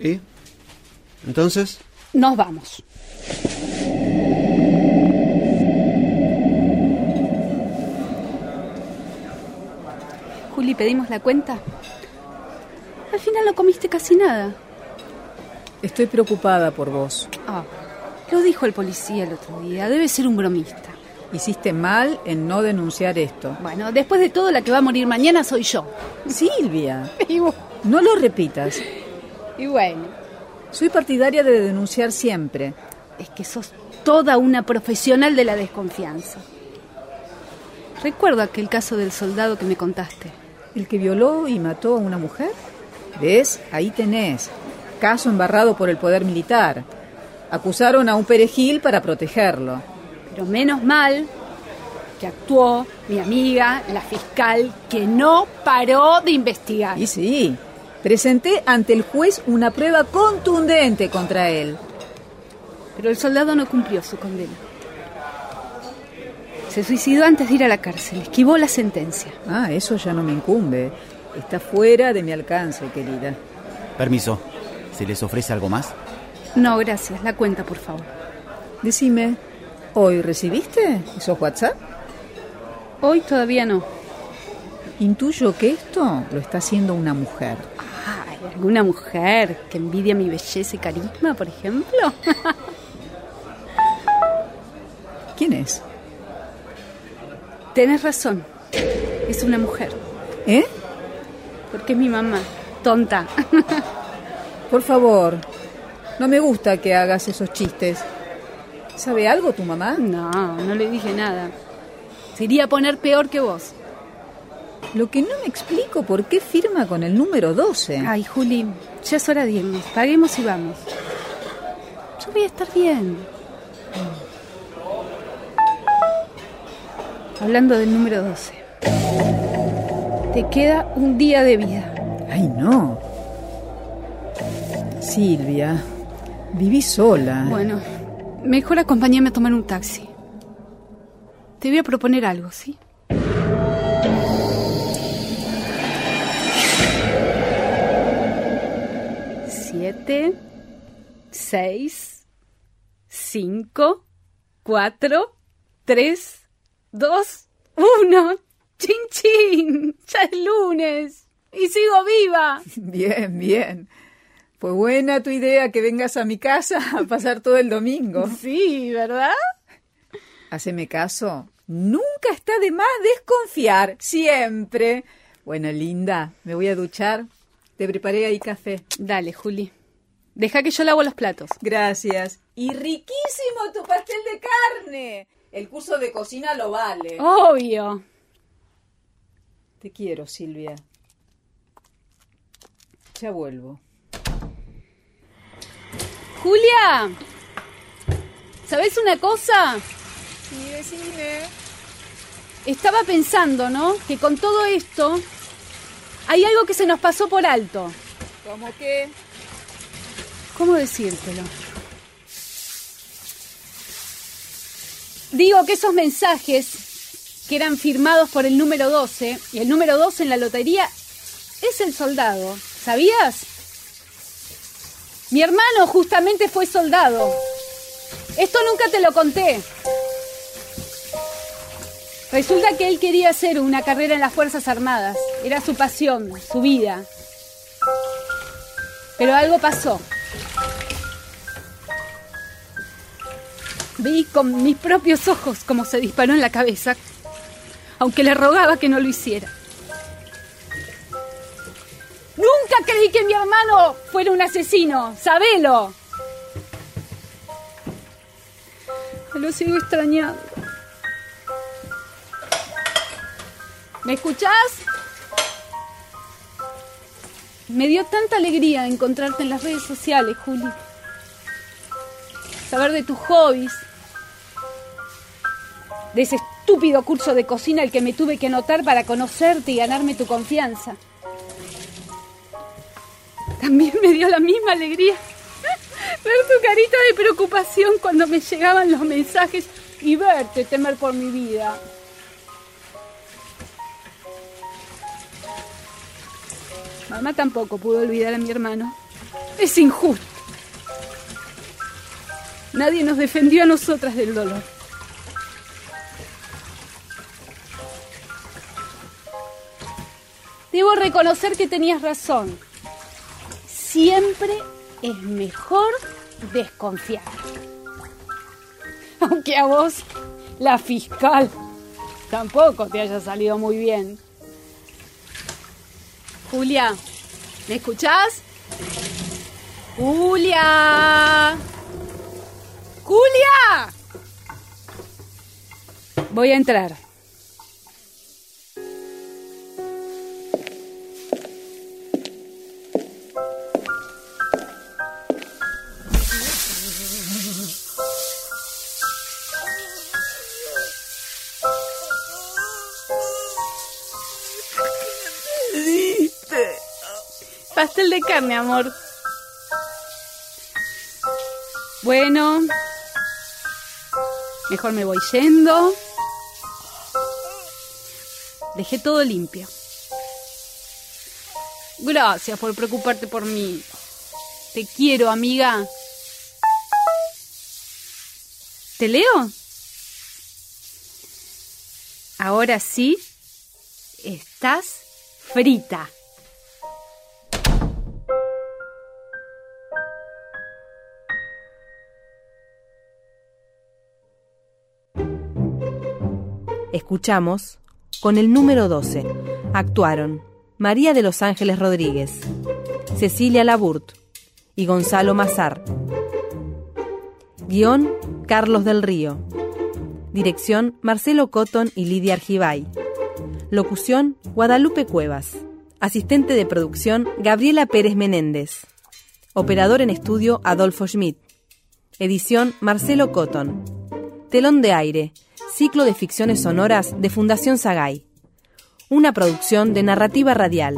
¿Y? ¿Entonces? Nos vamos. Juli, pedimos la cuenta. Al final no comiste casi nada. Estoy preocupada por vos. Ah, lo dijo el policía el otro día. Debe ser un bromista. Hiciste mal en no denunciar esto. Bueno, después de todo, la que va a morir mañana soy yo. Silvia, <laughs> Y, no lo repitas. Y bueno, Soy partidaria de denunciar siempre. es que sos toda una profesional de la desconfianza. Recuerdo aquel caso del soldado que me contaste. ¿El que violó y mató a una mujer? ¿Ves? Ahí tenés. Caso embarrado por el poder militar. Acusaron a un perejil para protegerlo. Pero menos mal que actuó mi amiga, la fiscal, que no paró de investigar. Y sí, presenté ante el juez una prueba contundente contra él. Pero el soldado no cumplió su condena. Se suicidó antes de ir a la cárcel, esquivó la sentencia. Ah, eso ya no me incumbe. Está fuera de mi alcance, querida. Permiso. ¿Se les ofrece algo más? No, gracias, la cuenta, por favor. Decime, ¿hoy recibiste esos WhatsApp? Hoy todavía no. Intuyo que esto lo está haciendo una mujer. ¿Alguna mujer que envidia mi belleza y carisma, por ejemplo? <laughs> ¿Quién es? Tenés razón, es una mujer. ¿Eh? Porque es mi mamá, tonta. <laughs> Por favor, no me gusta que hagas esos chistes. ¿Sabe algo tu mamá? No, no le dije nada. Se iría a poner peor que vos. Lo que no me explico por qué firma con el número 12. Ay, Juli, ya es hora de irnos. Paguemos y vamos. Yo voy a estar bien. Hablando del número 12. Te queda un día de vida. Ay, no. Silvia, viví sola. Bueno, mejor acompáñame a tomar un taxi. Te voy a proponer algo, ¿sí? Siete, seis, cinco, cuatro, tres, dos, uno. <laughs> ¡Chin, chin! Ya es lunes y sigo viva. <laughs> Bien, bien. Fue buena tu idea que vengas a mi casa a <laughs> pasar todo el domingo. Sí, ¿verdad? Haceme caso. Nunca está de más desconfiar. Siempre. Bueno, linda, me voy a duchar. Te preparé ahí café. Dale, Juli. Deja que yo lavo los platos. Gracias. Y riquísimo tu pastel de carne. El curso de cocina lo vale. Obvio. Te quiero, Silvia. Ya vuelvo. Julia, ¿sabes una cosa? Sí, decime. Estaba pensando, ¿no? Que con todo esto hay algo que se nos pasó por alto. ¿Cómo qué? ¿Cómo decírtelo? Digo que esos mensajes que eran firmados por el número 12, y el número 12 en la lotería es el soldado, ¿sabías? Mi hermano justamente fue soldado. Esto nunca te lo conté. Resulta que él quería hacer una carrera en las Fuerzas Armadas. Era su pasión, su vida. Pero algo pasó. Vi con mis propios ojos cómo se disparó en la cabeza, aunque le rogaba que no lo hiciera. Nunca creí que mi hermano fuera un asesino, sabelo. Lo sigo extrañando. ¿Me escuchás? Me dio tanta alegría encontrarte en las redes sociales, Juli. Saber de tus hobbies. De ese estúpido curso de cocina al que me tuve que anotar para conocerte y ganarme tu confianza. También me dio la misma alegría ver tu carita de preocupación cuando me llegaban los mensajes y verte temer por mi vida. Mamá tampoco pudo olvidar a mi hermano. Es injusto. Nadie nos defendió a nosotras del dolor. Debo reconocer que tenías razón. Siempre es mejor desconfiar. Aunque a vos, la fiscal, tampoco te haya salido muy bien. Julia, ¿me escuchás? Julia. Julia. Voy a entrar. Pastel de carne, amor. Bueno, mejor me voy yendo. Dejé todo limpio. Gracias por preocuparte por mí. Te quiero, amiga. ¿Te leo? Ahora sí, estás frita. Escuchamos con el número 12. Actuaron María de los Ángeles Rodríguez, Cecilia Laburt y Gonzalo Mazar. Guión Carlos del Río. Dirección Marcelo Cotton y Lidia Argibay. Locución Guadalupe Cuevas. Asistente de producción Gabriela Pérez Menéndez. Operador en estudio Adolfo Schmidt. Edición Marcelo Cotton. Telón de aire. Ciclo de ficciones sonoras de Fundación Sagay. Una producción de narrativa radial.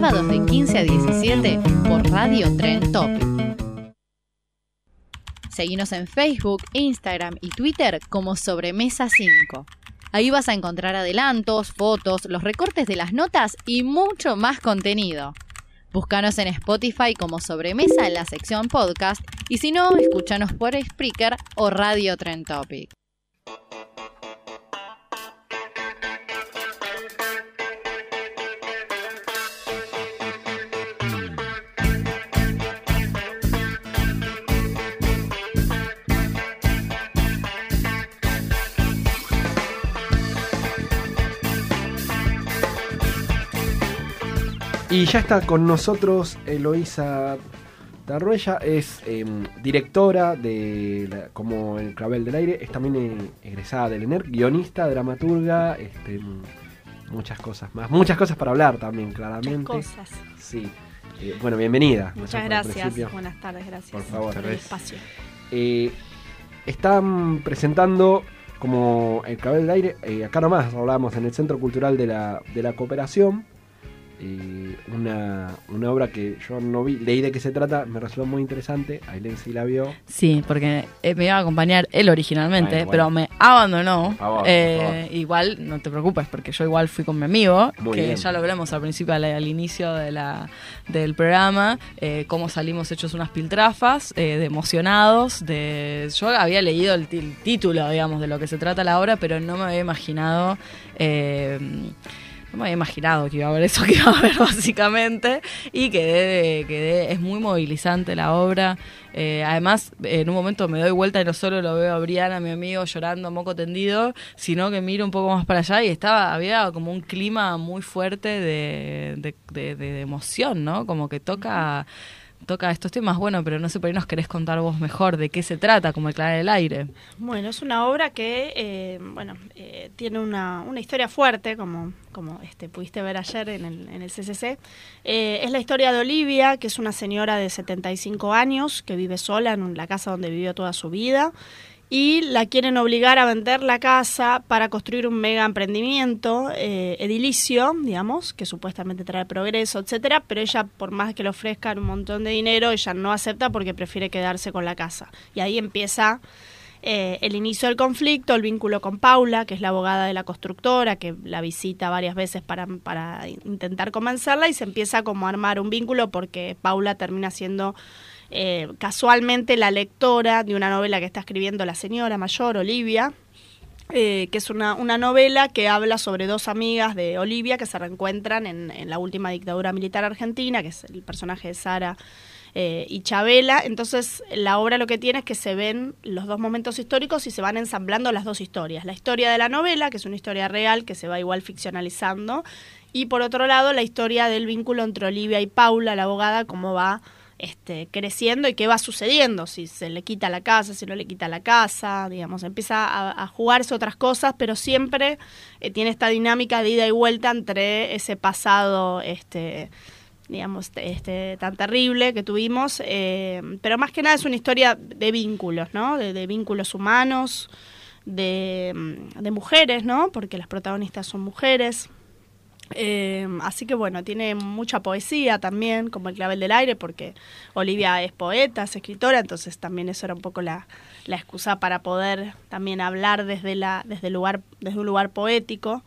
15 a 17 por Radio Tren Topic. Seguinos en Facebook, Instagram y Twitter como Sobremesa 5. Ahí vas a encontrar adelantos, fotos, los recortes de las notas y mucho más contenido. Búscanos en Spotify como Sobremesa en la sección podcast y si no, escúchanos por Spreaker o Radio Trend Topic. Y ya está con nosotros Eloísa Tarruella, es eh, directora de la- como el Clavel del Aire, es también eh, egresada del ENER, guionista, dramaturga, este, muchas cosas más, muchas cosas para hablar también, claramente. cosas. Sí. Eh, bueno, bienvenida. Muchas gracias. Buenas tardes, gracias Por favor. el espacio. Eh, están presentando como el Clavel del Aire, eh, acá nomás hablábamos en el Centro Cultural de la, de la Cooperación, eh, una, una obra que yo no vi, leí de qué se trata, me resultó muy interesante, Ailén sí la vio. Sí, porque eh, me iba a acompañar él originalmente, bueno. pero me abandonó. Favor, Eh, igual, no te preocupes, porque yo igual fui con mi amigo, Muy que bien. ya lo veremos al principio, al, al inicio de la, del programa, eh, cómo salimos hechos unas piltrafas, de emocionados, de... Yo había leído el título, digamos, de lo que se trata la obra, pero no me había imaginado... no me había imaginado que iba a haber eso que iba a haber <laughs> básicamente y quedé, quedé es muy movilizante la obra. Eh, además en un momento me doy vuelta y no solo lo veo a Briana mi amigo llorando moco tendido sino que miro un poco más para allá y estaba había como un clima muy fuerte de emoción no como que toca toca estos temas bueno pero no sé por ahí nos querés contar vos mejor de qué se trata como el claro del aire Bueno, es una obra que, eh, bueno, eh, tiene una, una historia fuerte, como, como este, pudiste ver ayer en el, en el CCC. Eh, es la historia de Olivia, que es una señora de 75 años que vive sola en la casa donde vivió toda su vida. Y la quieren obligar a vender la casa para construir un mega emprendimiento eh, edilicio, digamos, que supuestamente trae progreso, etcétera, pero ella, por más que le ofrezcan un montón de dinero, ella no acepta porque prefiere quedarse con la casa. Y ahí empieza eh, el inicio del conflicto, el vínculo con Paula, que es la abogada de la constructora, que la visita varias veces para, para intentar convencerla y se empieza como a armar un vínculo porque Paula termina siendo eh, casualmente la lectora de una novela que está escribiendo la señora mayor, Olivia, eh, que es una, una novela que habla sobre dos amigas de Olivia que se reencuentran en, la última dictadura militar argentina, que es el personaje de Sara eh, y Chabela. Entonces, la obra lo que tiene es que se ven los dos momentos históricos y se van ensamblando las dos historias. La historia de la novela, que es una historia real, que se va igual ficcionalizando, y por otro lado, la historia del vínculo entre Olivia y Paula, la abogada, cómo va este, creciendo y qué va sucediendo, si se le quita la casa, si no le quita la casa, digamos, empieza a, a jugarse otras cosas, pero siempre eh, tiene esta dinámica de ida y vuelta entre ese pasado, este, digamos, este, tan terrible que tuvimos, eh, pero más que nada es una historia de vínculos, ¿no? De, de vínculos humanos, de, mm, de mujeres, ¿no? Porque las protagonistas son mujeres. Eh, así que bueno, tiene mucha poesía también, como el clavel del aire, porque Olivia es poeta, es escritora, entonces también eso era un poco la, la excusa para poder también hablar desde la, desde el lugar, desde un lugar poético.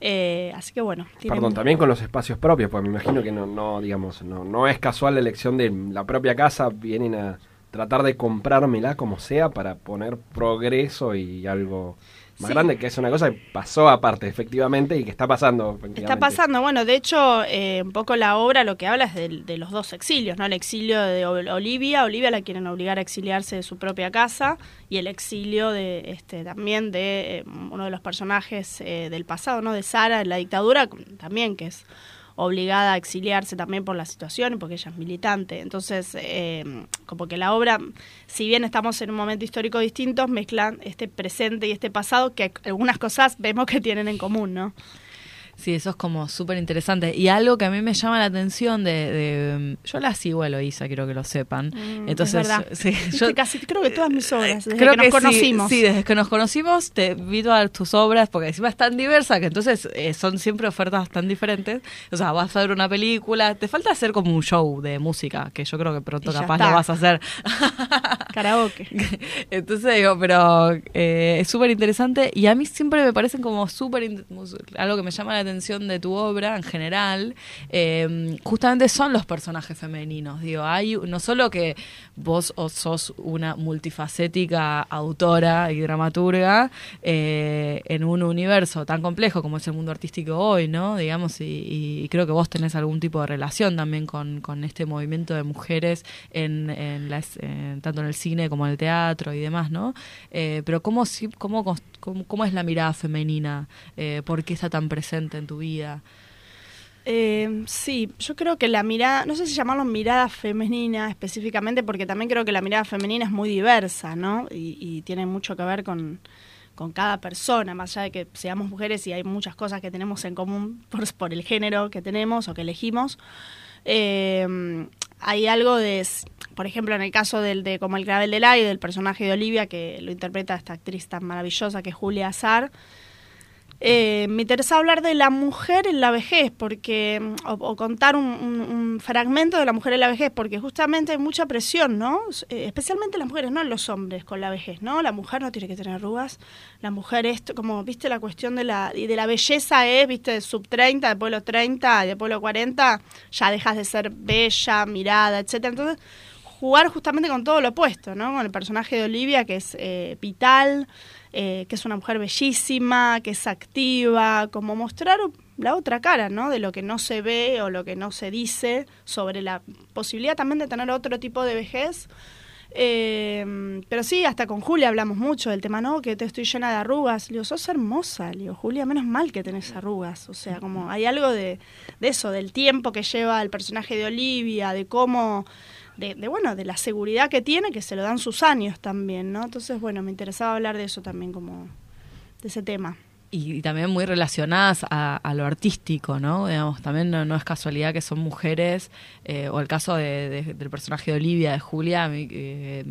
Eh, así que bueno, tiene Perdón, también con los espacios propios, porque me imagino que no, no digamos, no, no es casual la elección de la propia casa, vienen a tratar de comprármela como sea para poner progreso y algo más Sí. grande, que es una cosa que pasó aparte, efectivamente, y que está pasando. Está pasando, bueno, de hecho, eh, un poco la obra lo que habla es del- de, los dos exilios, ¿no? El exilio de Ol- Olivia, Olivia la quieren obligar a exiliarse de su propia casa, y el exilio de este también de eh, uno de los personajes eh, del pasado, ¿no? De Sara, en la dictadura, también que es obligada a exiliarse también por la situación y porque ella es militante. Entonces, eh, como que la obra, si bien estamos en un momento histórico distinto, mezclan este presente y este pasado que algunas cosas vemos que tienen en común, ¿no? Sí, eso es como súper interesante. Y algo que a mí me llama la atención de... de- yo la sigo a Eloísa, quiero que lo sepan. Mm, Entonces, es <laughs> sí, yo casi creo que todas mis obras, desde creo que nos sí, conocimos. Sí, desde que nos conocimos te vi todas tus obras porque encima es tan diversa que entonces eh, son siempre ofertas tan diferentes. O sea, vas a ver una película, te falta hacer como un show de música, que yo creo que pronto capaz está. lo vas a hacer. <laughs> <laughs> Karaoke. Entonces digo, pero eh, es súper interesante y a mí siempre me parecen como súper, algo que me llama la atención de tu obra en general, eh, justamente son los personajes femeninos. Digo, hay no solo que vos os sos una multifacética autora y dramaturga eh, en un universo tan complejo como es el mundo artístico hoy, ¿no? Digamos, y, creo que vos tenés algún tipo de relación también con, con este movimiento de mujeres en, tanto en el cine como en el teatro y demás, ¿no? Eh, pero ¿cómo, cómo, cómo es la mirada femenina? Eh, ¿Por qué está tan presente en tu vida? Eh, sí, yo creo que la mirada, no sé si llamarlo mirada femenina específicamente, porque también creo que la mirada femenina es muy diversa, ¿no? Y, tiene mucho que ver con, con cada persona, más allá de que seamos mujeres y hay muchas cosas que tenemos en común por, el género que tenemos o que elegimos. Eh, hay algo de, por ejemplo, en el caso del de como el clavel del aire, del personaje de Olivia, que lo interpreta esta actriz tan maravillosa que es Julia Azar, eh, me interesa hablar de la mujer en la vejez, porque o, contar un, fragmento de la mujer en la vejez, porque justamente hay mucha presión, ¿no? Eh, especialmente las mujeres, no los hombres con la vejez, ¿no? La mujer no tiene que tener arrugas, la mujer esto, como, viste, la cuestión de la, y de la belleza es, viste, sub 30, después de los 30, y después de los 40, ya dejas de ser bella, mirada, etcétera Entonces, jugar justamente con todo lo opuesto, ¿no? Con el personaje de Olivia, que es eh, vital, eh, que es una mujer bellísima, que es activa, como mostrar la otra cara, ¿no? De lo que no se ve o lo que no se dice sobre la posibilidad también de tener otro tipo de vejez. Eh, pero sí, hasta con Julia hablamos mucho del tema, no, que te estoy llena de arrugas. Le digo, sos hermosa. Le digo, Julia, menos mal que tenés arrugas. O sea, como hay algo de, de eso, del tiempo que lleva el personaje de Olivia, de cómo, de, de, bueno, de la seguridad que tiene, que se lo dan sus años también, ¿no? Entonces, bueno, me interesaba hablar de eso también, como de ese tema. y, y también muy relacionadas a, lo artístico, ¿no? Digamos, también no, es casualidad que son mujeres, eh, o el caso de- de- del personaje de Olivia, de Julia, eh,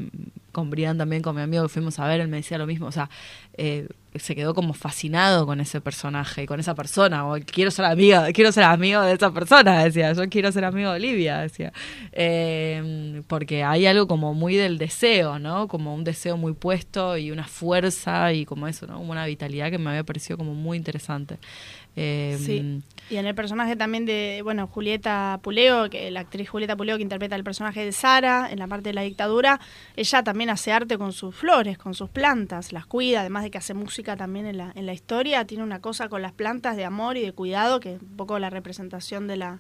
con Brian también, con mi amigo que fuimos a ver, él me decía lo mismo, o sea, eh, se quedó como fascinado con ese personaje y con esa persona, o quiero ser amiga, quiero ser amigo de esa persona, decía, yo quiero ser amigo de Olivia, decía, Eh, porque hay algo como muy del deseo, ¿no? Como un deseo muy puesto y una fuerza y como eso, ¿no? Como una vitalidad que me había parecido como muy interesante. Eh, Sí. Y en el personaje también de, bueno, Julieta Puleo, que la actriz Julieta Puleo que interpreta el personaje de Sara en la parte de la dictadura, ella también hace arte con sus flores, con sus plantas, las cuida, además de que hace música también en la, en la historia, tiene una cosa con las plantas de amor y de cuidado, que un poco la representación de la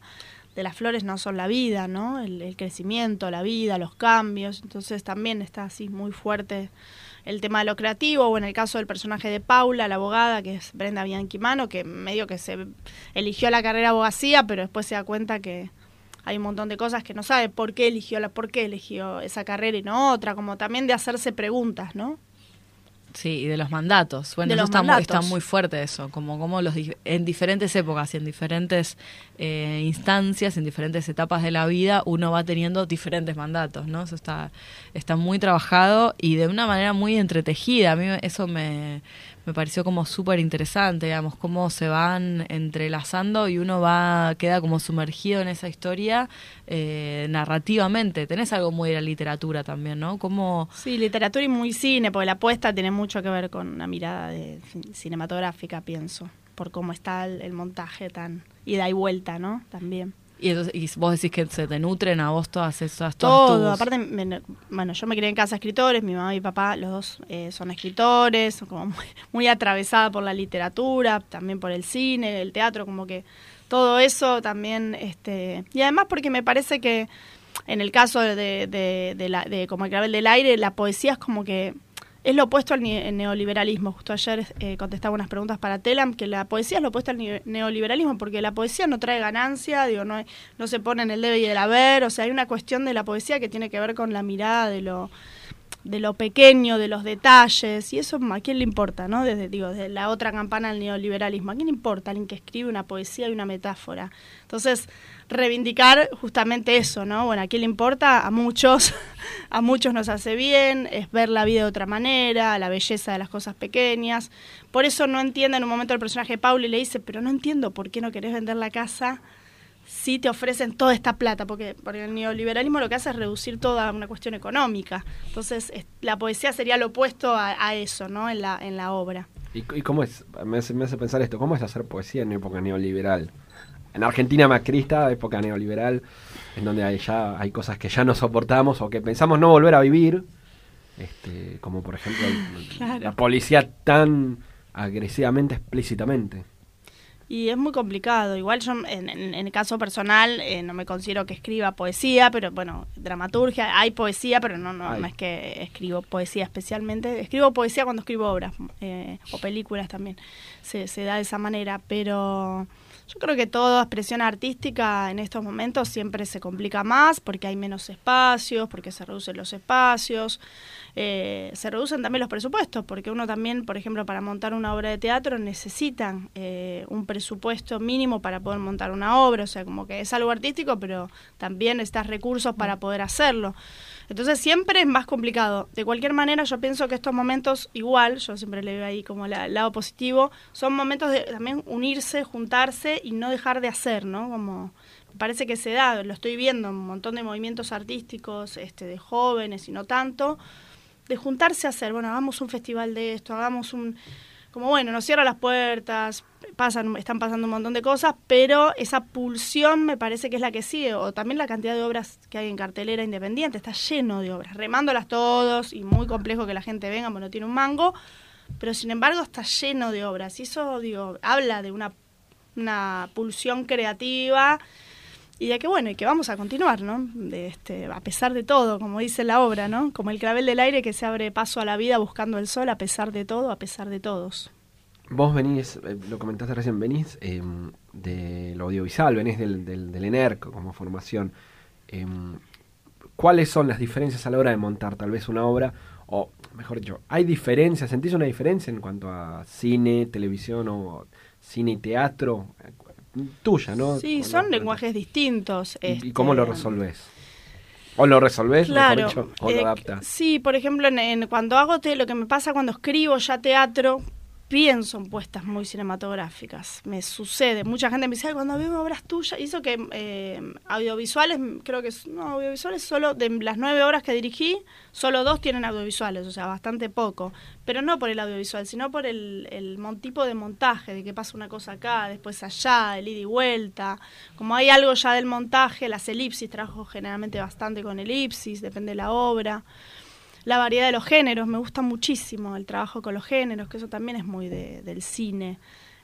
de las flores no son la vida, ¿no? El, el crecimiento, la vida, los cambios, entonces también está así muy fuerte el tema de lo creativo, o en el caso del personaje de Paula, la abogada, que es Brenda Bianchimano, que medio que se eligió la carrera abogacía, pero después se da cuenta que hay un montón de cosas que no sabe por qué eligió la, por qué eligió esa carrera y no otra, como también de hacerse preguntas, ¿no? Sí, y de los mandatos. Bueno, De eso los está, muy- mandatos. está muy fuerte eso, como, como los en diferentes épocas y en diferentes eh, instancias, en diferentes etapas de la vida, uno va teniendo diferentes mandatos, ¿no? Eso está, está muy trabajado y de una manera muy entretejida. A mí eso me, me pareció como súper interesante, digamos, cómo se van entrelazando y uno va, queda como sumergido en esa historia eh, narrativamente. Tenés algo muy de la literatura también, ¿no? Como Sí, literatura y muy cine, porque la apuesta tiene mucho que ver con una mirada de cin- cinematográfica, pienso, por cómo está el, montaje tan ida y vuelta, ¿no? También. Y, entonces- y vos decís que se te nutren a vos todas esas todas Todo, tus- aparte, me- bueno, yo me crié en casa de escritores, mi mamá y mi papá, los dos eh, son escritores, son como muy, muy atravesada por la literatura, también por el cine, el teatro, como que todo eso también, este, y además porque me parece que en el caso de, de, de la, de como el clavel del aire, la poesía es como que es lo opuesto al neoliberalismo. Justo ayer eh, contestaba unas preguntas para Telam, que la poesía es lo opuesto al neoliberalismo, porque la poesía no trae ganancia, digo, no, no se pone en el debe y el haber, o sea, hay una cuestión de la poesía que tiene que ver con la mirada de lo de lo pequeño, de los detalles, y eso a quién le importa, ¿no? Desde, digo, desde la otra campana del neoliberalismo, ¿a quién le importa alguien que escribe una poesía y una metáfora? Entonces, reivindicar justamente eso, ¿no? Bueno, ¿a le importa? A muchos, <laughs> a muchos nos hace bien, es ver la vida de otra manera, la belleza de las cosas pequeñas. Por eso no entiende en un momento el personaje de Pauli le dice, pero no entiendo por qué no querés vender la casa si te ofrecen toda esta plata, porque, porque el neoliberalismo lo que hace es reducir toda una cuestión económica. Entonces, es- la poesía sería lo opuesto a, a eso, ¿no? En la, en la obra. ¿Y, y cómo es? Me hace, me hace pensar esto. ¿Cómo es hacer poesía en época neoliberal? En Argentina macrista, época neoliberal, en donde hay ya hay cosas que ya no soportamos o que pensamos no volver a vivir, este, como por ejemplo <laughs> Claro. la policía tan agresivamente, explícitamente. Y es muy complicado. Igual yo, en, en- en el caso personal, eh, no me considero que escriba poesía, pero bueno, dramaturgia, hay poesía, pero no, no es que escribo poesía especialmente. Escribo poesía cuando escribo obras eh, o películas también. Se, se da de esa manera, pero yo creo que toda expresión artística en estos momentos siempre se complica más porque hay menos espacios, porque se reducen los espacios. Eh, se reducen también los presupuestos, porque uno también, por ejemplo, para montar una obra de teatro necesitan eh, un presupuesto mínimo para poder montar una obra, o sea, como que es algo artístico, pero también necesitas recursos para poder hacerlo. Entonces siempre es más complicado. De cualquier manera, yo pienso que estos momentos, igual, yo siempre le veo ahí como la- el lado positivo, son momentos de también unirse, juntarse y no dejar de hacer, ¿no? Como parece que se da, lo estoy viendo, un montón de movimientos artísticos, este, de jóvenes y no tanto, de juntarse a hacer, bueno, hagamos un festival de esto, hagamos un, como bueno, nos cierra las puertas, pasan, están pasando un montón de cosas, pero esa pulsión me parece que es la que sigue, o también la cantidad de obras que hay en cartelera independiente, está lleno de obras, remándolas todos y muy complejo que la gente venga, bueno, no tiene un mango, pero sin embargo está lleno de obras, y eso, digo, habla de una, una pulsión creativa y de que bueno, y que vamos a continuar, ¿no? De este, a pesar de todo, como dice la obra, ¿no? Como el clavel del aire que se abre paso a la vida buscando el sol a pesar de todo, a pesar de todos. Vos venís, eh, lo comentaste recién, venís eh, del audiovisual, venís del, del, ENERC como formación. Eh, ¿Cuáles son las diferencias a la hora de montar tal vez una obra? O, mejor dicho, ¿hay diferencias? ¿Sentís una diferencia en cuanto a cine, televisión o cine y teatro? Eh, Tuya, ¿no? Sí, ¿O son lenguajes distintos. ¿Y, y cómo lo este, resolvés? ¿O lo resolvés, Claro, mejor dicho, o eh, lo adaptás? Sí, por ejemplo, en, en- cuando hago te, lo que me pasa cuando escribo ya teatro, pienso en puestas muy cinematográficas. Me sucede. Mucha gente me dice, "Ay, cuando veo obras tuyas, hizo que eh, audiovisuales, creo que no, audiovisuales solo de las nueve horas que dirigí, solo dos tienen audiovisuales, o sea, bastante poco. Pero no por el audiovisual, sino por el, el tipo de montaje, de que pasa una cosa acá, después allá, el ida y vuelta. Como hay algo ya del montaje, las elipsis, trabajo generalmente bastante con elipsis, depende de la obra la variedad de los géneros, me gusta muchísimo el trabajo con los géneros, que eso también es muy de- del cine.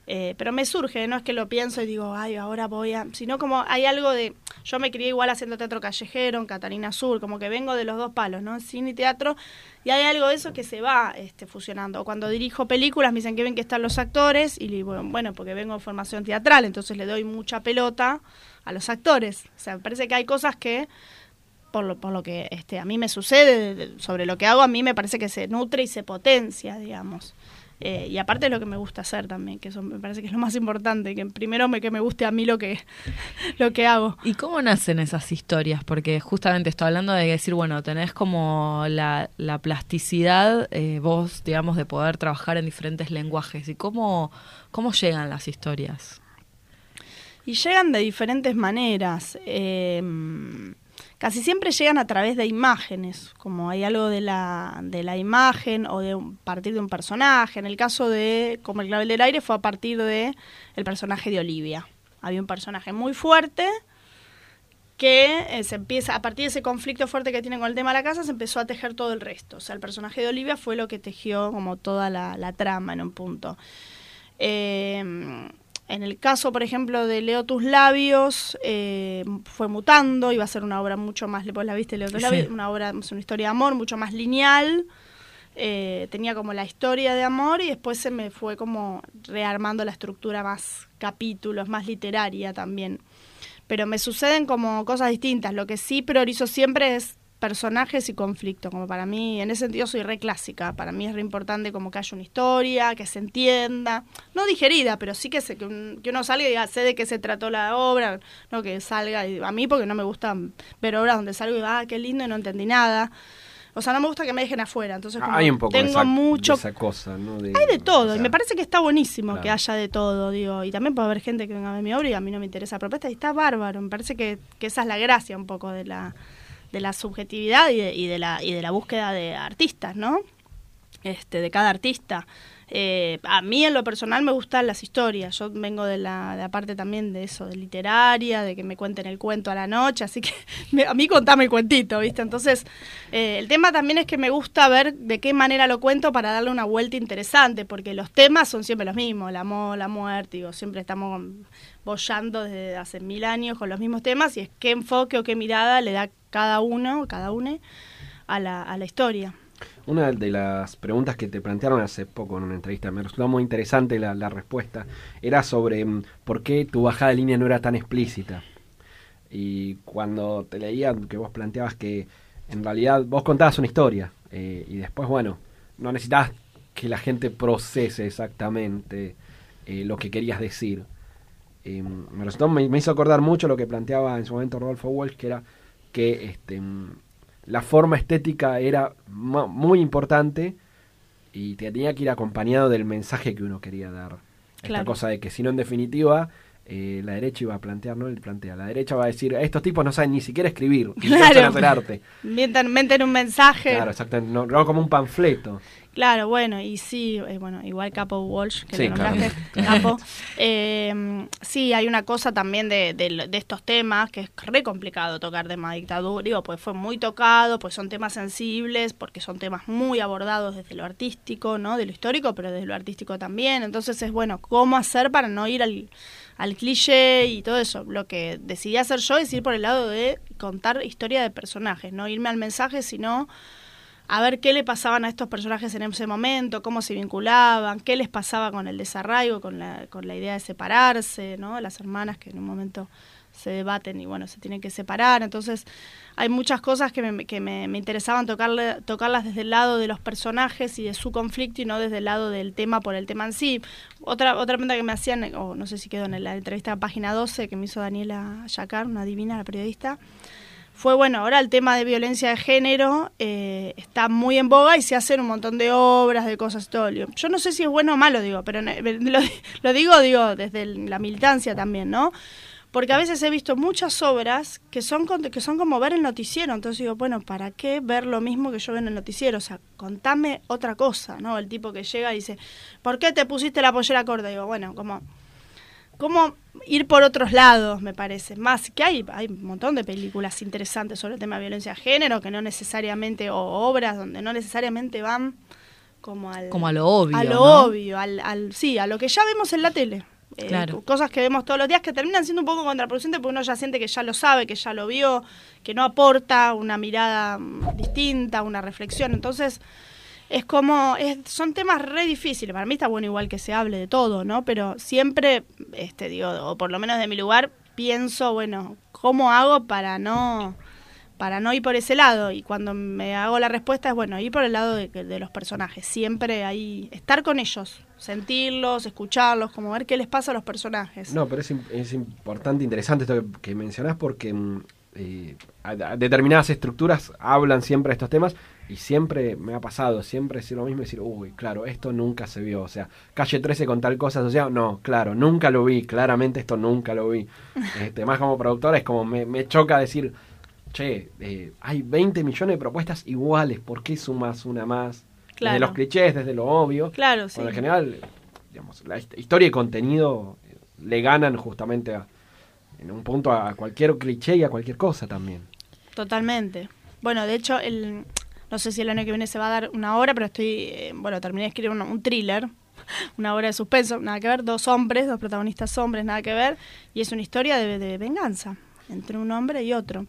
Eh, pero me surge, no es que lo pienso y digo, ay, ahora voy a... Sino como hay algo de... Yo me crié igual haciendo teatro callejero en Catalina Sur, como que vengo de los dos palos, ¿no? Cine y teatro, y hay algo de eso que se va este, fusionando. Cuando dirijo películas me dicen que ven que están los actores, y digo, bueno, porque vengo de formación teatral, entonces le doy mucha pelota a los actores. O sea, me parece que hay cosas que por lo, por lo que este, a mí me sucede, de- de- sobre lo que hago, a mí me parece que se nutre y se potencia, digamos. Eh, y aparte es lo que me gusta hacer también, que eso me parece que es lo más importante, que primero me, que me guste a mí lo que, <laughs> lo que hago. ¿Y cómo nacen esas historias? Porque justamente estoy hablando de decir, bueno, tenés como la, la plasticidad, eh, vos, digamos, de poder trabajar en diferentes lenguajes. ¿Y cómo, cómo llegan las historias? Y llegan de diferentes maneras. eh, casi siempre llegan a través de imágenes, como hay algo de la, de la imagen o de un- partir de un personaje. En el caso de Como el clavel del aire fue a partir de el personaje de Olivia. Había un personaje muy fuerte que eh, se empieza, a partir de ese conflicto fuerte que tiene con el tema de la casa, se empezó a tejer todo el resto. O sea, el personaje de Olivia fue lo que tejió como toda la, trama en un punto. Eh, en el caso, por ejemplo, de Leo tus labios, eh, fue mutando, iba a ser una obra mucho más, la viste, Leo tus Sí. labios, una obra, es una historia de amor mucho más lineal. eh, tenía como la historia de amor y después se me fue como rearmando la estructura más capítulos, más literaria también. Pero me suceden como cosas distintas. Lo que sí priorizo siempre es personajes y conflicto. Como para mí, en ese sentido soy re clásica. Para mí es re importante como que haya una historia, que se entienda. No digerida, pero sí que, se, que, un- que uno salga y diga, sé de qué se trató la obra. No que salga, y, a mí porque no me gusta ver obras donde salgo y digo, ah, qué lindo y no entendí nada. O sea, no me gusta que me dejen afuera. Entonces, como Hay un poco de tengo esa, mucho de esa cosa, ¿no? De- hay de todo, o y me parece que está buenísimo claro. que haya de todo, digo, y también puede haber gente que venga a ver mi obra y a mí no me interesa la propuesta, y está bárbaro, me parece que, que esa es la gracia un poco de la, de la subjetividad y de, y de la, y de la búsqueda de artistas, ¿no? Este, de cada artista. Eh, a mí en lo personal me gustan las historias, yo vengo de la, de la parte también de eso, de literaria, de que me cuenten el cuento a la noche, así que <laughs> a mí contame el cuentito, ¿viste? Entonces, eh, el tema también es que me gusta ver de qué manera lo cuento para darle una vuelta interesante, porque los temas son siempre los mismos, el amor, la muerte, digo, siempre estamos bollando desde hace mil años con los mismos temas y es qué enfoque o qué mirada le da cada uno, cada uno a la, a la historia. Una de las preguntas que te plantearon hace poco en una entrevista, me resultó muy interesante la, respuesta, era sobre mm, por qué tu bajada de línea no era tan explícita. Y cuando te leía que vos planteabas que en realidad vos contabas una historia eh, y después, bueno, no necesitabas que la gente procese exactamente eh, lo que querías decir. Eh, me, resultó, me, me hizo acordar mucho lo que planteaba en su momento Rodolfo Walsh, que era que este, la forma estética era mu- muy importante y te tenía que ir acompañado del mensaje que uno quería dar. Esta Claro. cosa de que si no en definitiva eh, la derecha iba a plantear, no él plantea, la derecha va a decir, estos tipos no saben ni siquiera escribir, <laughs> y Claro. saben hacer arte. Meten, meten un mensaje. Claro, exactamente, no, no como un panfleto. Claro, bueno, y sí, eh, bueno, igual Capo Walsh, que Sí, lo claro. nombraste, <laughs> Capo. Eh, sí, hay una cosa también de, de- de estos temas que es re complicado tocar tema de dictadura, digo, pues fue muy tocado, pues son temas sensibles, porque son temas muy abordados desde lo artístico, ¿no? De lo histórico, pero desde lo artístico también. Entonces es bueno, ¿cómo hacer para no ir al, al cliché y todo eso? Lo que decidí hacer yo es ir por el lado de contar historia de personajes, no irme al mensaje, sino a ver qué le pasaban a estos personajes en ese momento, cómo se vinculaban, qué les pasaba con el desarraigo, con la, con la idea de separarse, ¿no? Las hermanas que en un momento se debaten y bueno, se tienen que separar. Entonces, hay muchas cosas que me, que me, interesaban tocarle, tocarlas desde el lado de los personajes y de su conflicto y no desde el lado del tema por el tema en sí. Otra, otra pregunta que me hacían, o no sé si quedó en la entrevista página 12 que me hizo Daniela Yacar, una divina, la periodista, fue bueno, ahora el tema de violencia de género eh, está muy en boga y se hacen un montón de obras, de cosas todo. Yo no sé si es bueno o malo, digo, pero lo, <laughs> lo digo, digo, desde la militancia también, ¿no? Porque a veces he visto muchas obras que son, que son como ver el noticiero. Entonces digo, bueno, ¿para qué ver lo mismo que yo veo en el noticiero? O sea, contame otra cosa, ¿no? El tipo que llega y dice, ¿por qué te pusiste la pollera corta? Digo, bueno, como cómo ir por otros lados, me parece. Más que hay, hay un montón de películas interesantes sobre el tema de violencia de género, que no necesariamente, o obras donde no necesariamente van como al... Como a lo obvio, A lo ¿no? obvio, al, al- sí, a lo que ya vemos en la tele. Eh, Claro. Cosas que vemos todos los días que terminan siendo un poco contraproducentes porque uno ya siente que ya lo sabe, que ya lo vio, que no aporta una mirada mm, distinta, una reflexión. Entonces, es como, es- son temas re difíciles. Para mí está bueno igual que se hable de todo, ¿no? Pero siempre, este, digo, o por lo menos de mi lugar, pienso, bueno, ¿cómo hago para no para no ir por ese lado? Y cuando me hago la respuesta es, bueno, ir por el lado de, de los personajes. Siempre ahí, estar con ellos, sentirlos, escucharlos, como ver qué les pasa a los personajes. No, pero es, im- es importante, interesante esto que, que mencionás porque mm, eh, determinadas estructuras hablan siempre de estos temas y siempre me ha pasado, siempre decir lo mismo y decir, uy, claro, esto nunca se vio. O sea, calle 13 con tal cosa asociada, no, claro, nunca lo vi, claramente esto nunca lo vi. <laughs> Este, más como productora es como me, me choca decir, che, eh, hay 20 millones de propuestas iguales, ¿por qué sumas una más? Claro. Desde los clichés, desde lo obvio. Claro, sí. En general, digamos, la hist- historia y contenido eh, le ganan justamente a- en un punto a cualquier cliché y a cualquier cosa también. Totalmente. Bueno, de hecho, el, no sé si el año que viene se va a dar una obra, pero estoy, eh, bueno, terminé de escribir un, un thriller, <laughs> una obra de suspenso, nada que ver, dos hombres, dos protagonistas hombres, nada que ver, y es una historia de, de venganza entre un hombre y otro.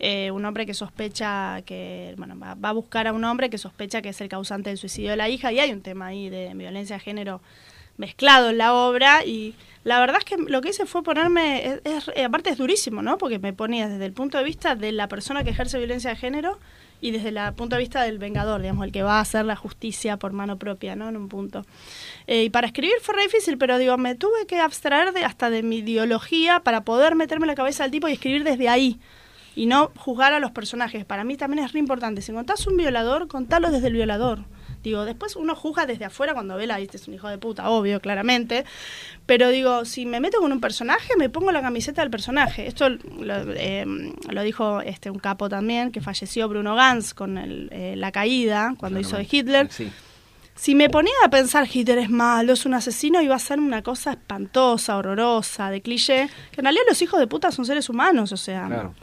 Eh, un hombre que sospecha que, bueno, va, va a buscar a un hombre que sospecha que es el causante del suicidio de la hija, y hay un tema ahí de violencia de género mezclado en la obra y la verdad es que lo que hice fue ponerme, es- es- aparte es durísimo, ¿no? Porque me ponía desde el punto de vista de la persona que ejerce violencia de género y desde el punto de vista del vengador, digamos, el que va a hacer la justicia por mano propia, ¿no? En un punto. Eh, y para escribir fue re difícil, pero digo, me tuve que abstraer de, hasta de mi ideología para poder meterme en la cabeza del tipo y escribir desde ahí. Y no juzgar a los personajes. Para mí también es re importante. Si contás un violador, contalo desde el violador. Digo, después uno juzga desde afuera cuando ve la, viste, es un hijo de puta, obvio, claramente. Pero digo, si me meto con un personaje, me pongo la camiseta del personaje. Esto lo, eh, lo dijo este un capo también, que falleció Bruno Gans con el, eh, La Caída, cuando hizo de Hitler. Sí. Si me ponía a pensar Hitler es malo, es un asesino, iba a ser una cosa espantosa, horrorosa, de cliché. Que en realidad los hijos de puta son seres humanos, o sea. Claro.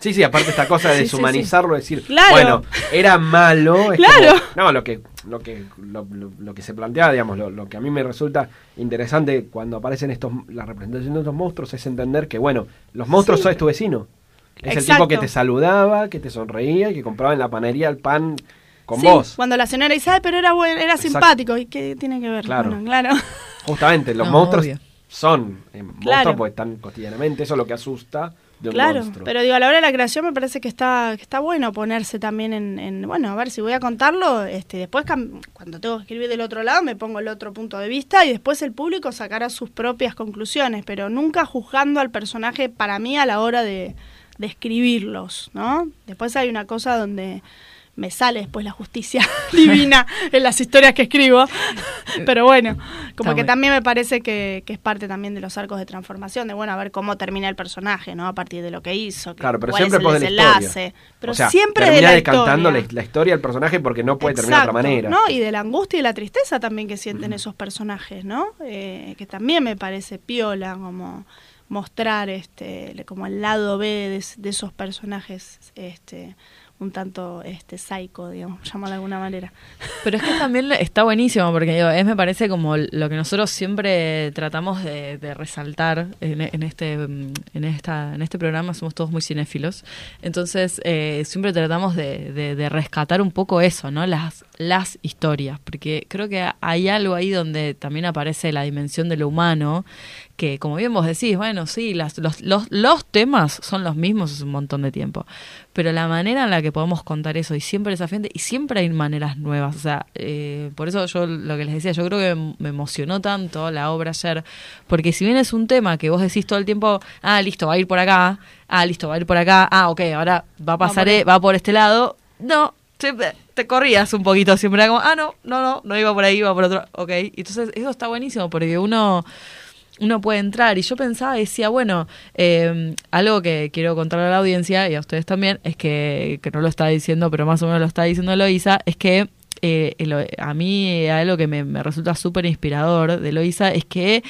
Sí, sí, aparte esta cosa de Sí, sí, sí. deshumanizarlo, decir, Claro. bueno, era malo. es Claro. como- no, lo que, lo que, lo, lo- lo que se plantea, digamos, lo, lo que a mí me resulta interesante cuando aparecen estos, la representación de estos monstruos es entender que, bueno, los monstruos Sí. son tu vecino. Es el tipo que te saludaba, que te sonreía y que compraba en la panería el pan con Sí, vos. Cuando la señora dice, "Ay, pero era bueno, era Exacto. simpático. ¿Y qué tiene que ver? Claro. Bueno, claro. Justamente, los No, monstruos obvio. son eh, monstruos Claro. porque están cotidianamente, eso es lo que asusta de un Claro, monstruo. pero digo, a la hora de la creación me parece que está, que está bueno ponerse también en, en- bueno, a ver si voy a contarlo, este, después cuando tengo que escribir del otro lado me pongo el otro punto de vista y después el público sacará sus propias conclusiones, pero nunca juzgando al personaje para mí a la hora de, de escribirlos, ¿no? Después hay una cosa donde me sale después la justicia <laughs> divina en las historias que escribo, <laughs> pero bueno, como Está que bueno. también me parece que, que es parte también de los arcos de transformación, de bueno, a ver cómo termina el personaje, ¿no? A partir de lo que hizo, Claro, pero cuál siempre es el desenlace. Pero o sea, siempre de la decantando historia. la, la historia del personaje porque no puede terminar de otra manera. ¿no? Y de la angustia y la tristeza también que sienten esos personajes, ¿no? Eh, que también me parece piola como mostrar este como el lado B de, de esos personajes este un tanto este psycho, digamos, llamarlo de alguna manera. Pero es que también está buenísimo porque digo, es me parece como lo que nosotros siempre tratamos de, de resaltar en, en este mm, en esta en este programa somos todos muy cinéfilos entonces eh, siempre tratamos de, de- de rescatar un poco eso no las las historias porque creo que hay algo ahí donde también aparece la dimensión de lo humano que como bien vos decís bueno sí las, los, los los temas son los mismos hace un montón de tiempo pero la manera en la que podemos contar eso y siempre desafiante y siempre hay maneras nuevas o sea eh, por eso yo lo que les decía yo creo que me- emocionó tanto la obra ayer porque si bien es un tema que vos decís todo el tiempo ah listo va a ir por acá ah listo va a ir por acá ah ok ahora va a pasar por eh, va por este lado no siempre te corrías un poquito siempre era como ah no no no no iba por ahí iba por otro ok entonces eso está buenísimo porque uno uno puede entrar. Y yo pensaba, decía, bueno, eh, algo que quiero contar a la audiencia y a ustedes también, es que, que no lo está diciendo, pero más o menos lo está diciendo Eloisa, es que eh, a mí algo que me, me resulta súper inspirador de Eloisa es que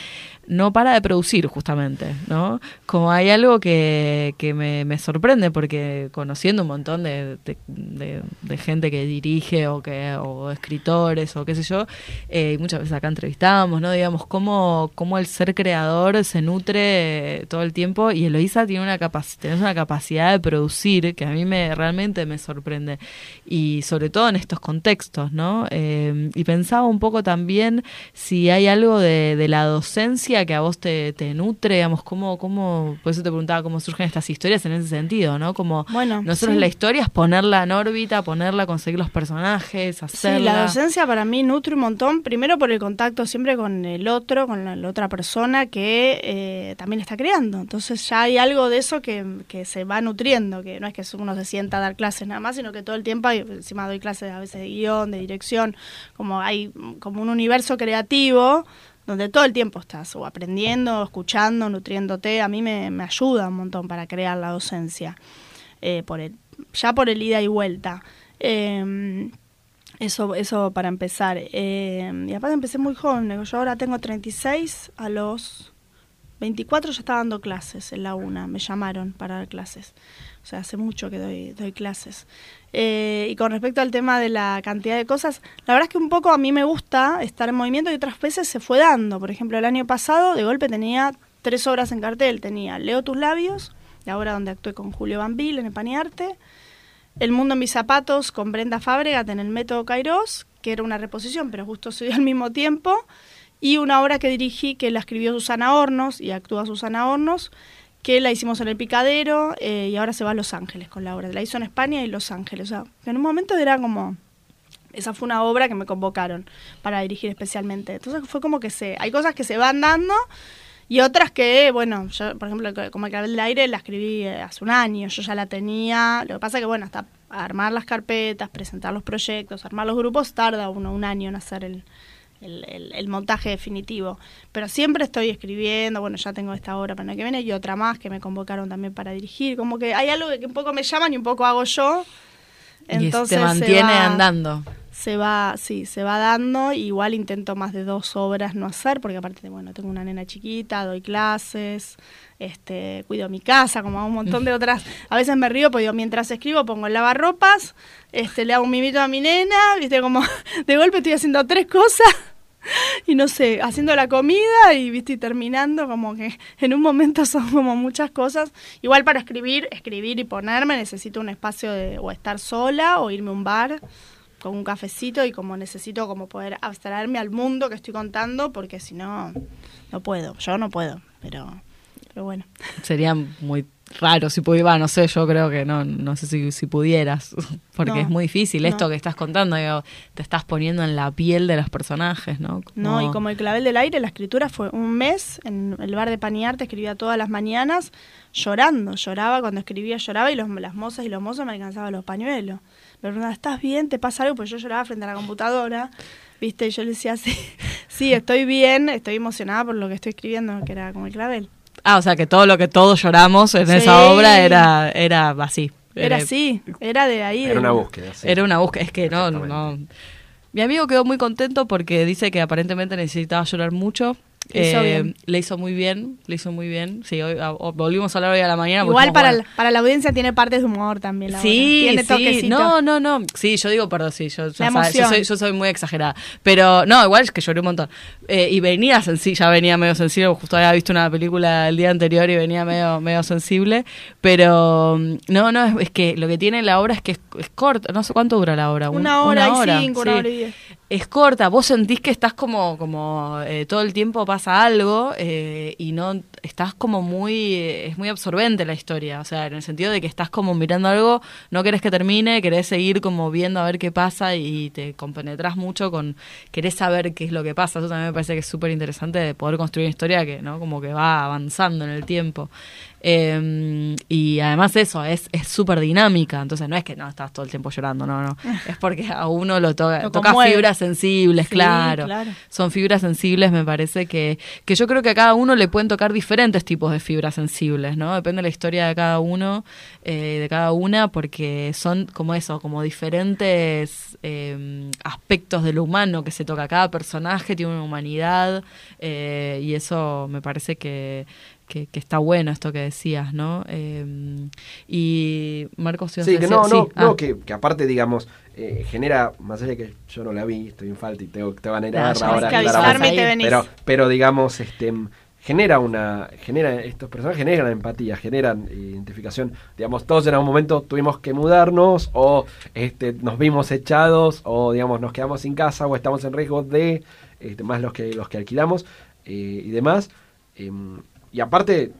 no para de producir justamente, ¿no? Como hay algo que, que me, me sorprende porque conociendo un montón de, de, gente que dirige o que o escritores o qué sé yo, eh, y muchas veces acá entrevistamos, ¿no? Digamos, cómo, cómo el ser creador se nutre todo el tiempo y Eloisa tiene una, capac tenés una capacidad de producir que a mí me realmente me sorprende y sobre todo en estos contextos, ¿no? Eh, y pensaba un poco también si hay algo de la docencia que a vos te, te nutre, digamos, cómo, cómo, por eso te preguntaba cómo surgen estas historias en ese sentido, ¿no? Como Bueno, nosotros sí. la historia es ponerla en órbita, ponerla, conseguir los personajes, hacerla. Sí, la docencia para mí nutre un montón, primero por el contacto siempre con el otro, con la, la otra persona que eh, también está creando. Entonces ya hay algo de eso que, que se va nutriendo, que no es que uno se sienta a dar clases nada más, sino que todo el tiempo, hay- encima doy clases a veces de guion, de dirección, como hay como un universo creativo donde todo el tiempo estás o aprendiendo, escuchando, nutriéndote. A mí me, me ayuda un montón para crear la docencia, eh, por el, ya por el ida y vuelta. Eh, eso, eso para empezar. Eh, y aparte empecé muy joven. Yo ahora tengo 36, a los 24 ya estaba dando clases en la UNA. Me llamaron para dar clases. O sea, hace mucho que doy, doy clases. Eh, y con respecto al tema de la cantidad de cosas, la verdad es que un poco a mí me gusta estar en movimiento y otras veces se fue dando. Por ejemplo, el año pasado de golpe tenía tres obras en cartel. Tenía Leo tus labios, la obra donde actué con Julio Bambil en Epañarte. El mundo en mis zapatos con Brenda Fábregat en el método Kairos, que era una reposición, pero justo se dio al mismo tiempo. y una obra que dirigí que la escribió Susana Hornos y actúa Susana Hornos, que la hicimos en el Picadero eh, y ahora se va a Los Ángeles con la obra. La hizo en España y Los Ángeles. O sea, que en un momento era como... Esa fue una obra que me convocaron para dirigir especialmente. Entonces fue como que se... Hay cosas que se van dando y otras que, bueno, yo, por ejemplo, como el del Aire la escribí eh, hace un año, yo ya la tenía. Lo que pasa que, bueno, hasta armar las carpetas, presentar los proyectos, armar los grupos, tarda uno un año en hacer el, el, el- el montaje definitivo. Pero siempre estoy escribiendo, bueno, ya tengo esta obra para el año que viene y otra más que me convocaron también para dirigir. Como que hay algo que un poco me llaman y un poco hago yo. y Entonces te se mantiene va- andando. se va, sí, se va dando. Igual intento más de dos obras no hacer, porque aparte, bueno, tengo una nena chiquita, doy clases, este, cuido mi casa, como un montón de otras. A veces me río, porque digo, mientras escribo pongo el lavarropas, este, le hago un mimito a mi nena, viste, como <laughs> de golpe estoy haciendo tres cosas. Y no sé, haciendo la comida y viste y terminando, como que en un momento son como muchas cosas. Igual para escribir, escribir y ponerme necesito un espacio de o estar sola o irme a un bar con un cafecito y como necesito como poder abstraerme al mundo que estoy contando porque si no no puedo yo no puedo pero pero bueno Sería muy raro si pudiera, no sé, yo creo que no, no sé si, si pudieras, <laughs> porque No, es muy difícil no. esto que estás contando, digo, te estás poniendo en la piel de los personajes, ¿no? no y como el clavel del aire la escritura fue un mes en el bar de Paniarte escribía todas las mañanas llorando lloraba cuando escribía lloraba y los, las mozas y los mozos me alcanzaban los pañuelos me preguntaban ¿estás bien? ¿te pasa algo? pues yo lloraba frente a la computadora viste y yo le decía <laughs> sí sí estoy bien estoy emocionada por lo que estoy escribiendo que era como el clavel Ah, o sea, que todo lo que todos lloramos en Sí. esa obra era, era así. Era así, era de ahí. Era de- una búsqueda. sí. Era una búsqueda, es que no, no. Mi amigo quedó muy contento porque dice que aparentemente necesitaba llorar mucho. Le hizo Eh. Le hizo muy bien, le hizo muy bien. Sí, hoy, a- volvimos a hablar hoy a la mañana. Igual para, bueno, la, para la audiencia tiene partes de humor también. La Sí, tiene sí, toquecito. no, no, no. Sí, yo digo, perdón, sí, yo, yo sabe- soy, yo soy muy exagerada. Pero no, igual es que lloré un montón. Eh, y venía sencilla, ya venía medio sensible, justo había visto una película el día anterior y venía medio, medio sensible. Pero no, no, es, es que lo que tiene la obra es que es, es corta. No sé cuánto dura la obra. un- Una hora y cinco, una hora y diez. Es corta, vos sentís que estás como, como eh, todo el tiempo pasa algo eh, y no estás como muy, es muy absorbente la historia, o sea, en el sentido de que estás como mirando algo, no querés que termine, querés seguir como viendo a ver qué pasa y te compenetras mucho con, querés saber qué es lo que pasa, eso también me parece que es súper interesante de poder construir una historia que, ¿no? Como que va avanzando en el tiempo. Eh, y además eso, es es súper dinámica, entonces no es que no estás todo el tiempo llorando, no, no, <laughs> es porque a uno lo toca, Lo toca fibras sensibles, Sí, claro. claro. Son fibras sensibles, me parece que, que yo creo que a cada uno le pueden tocar diferentes tipos de fibras sensibles, ¿no? Depende de la historia de cada uno, eh, de cada una, porque son como eso, como diferentes eh, aspectos de lo humano que se toca. Cada personaje tiene una humanidad eh, y eso me parece que, que, que está bueno esto que decías, ¿no? Eh, y Marcos, ¿ibas a Sí, que no, no, Sí, no ah. que, que aparte, digamos, eh, genera, más allá de que yo no la vi, estoy en falta y tengo, te van a ir No, a ver ya ahora. que avisarme y te venís. Pero, pero digamos, este genera una, genera, estos personajes generan empatía, generan identificación. Digamos, todos en algún momento tuvimos que mudarnos, o este, nos vimos echados, o digamos, nos quedamos sin casa, o estamos en riesgo de, este, más los que, los que alquilamos, eh, y demás. Em, y aparte,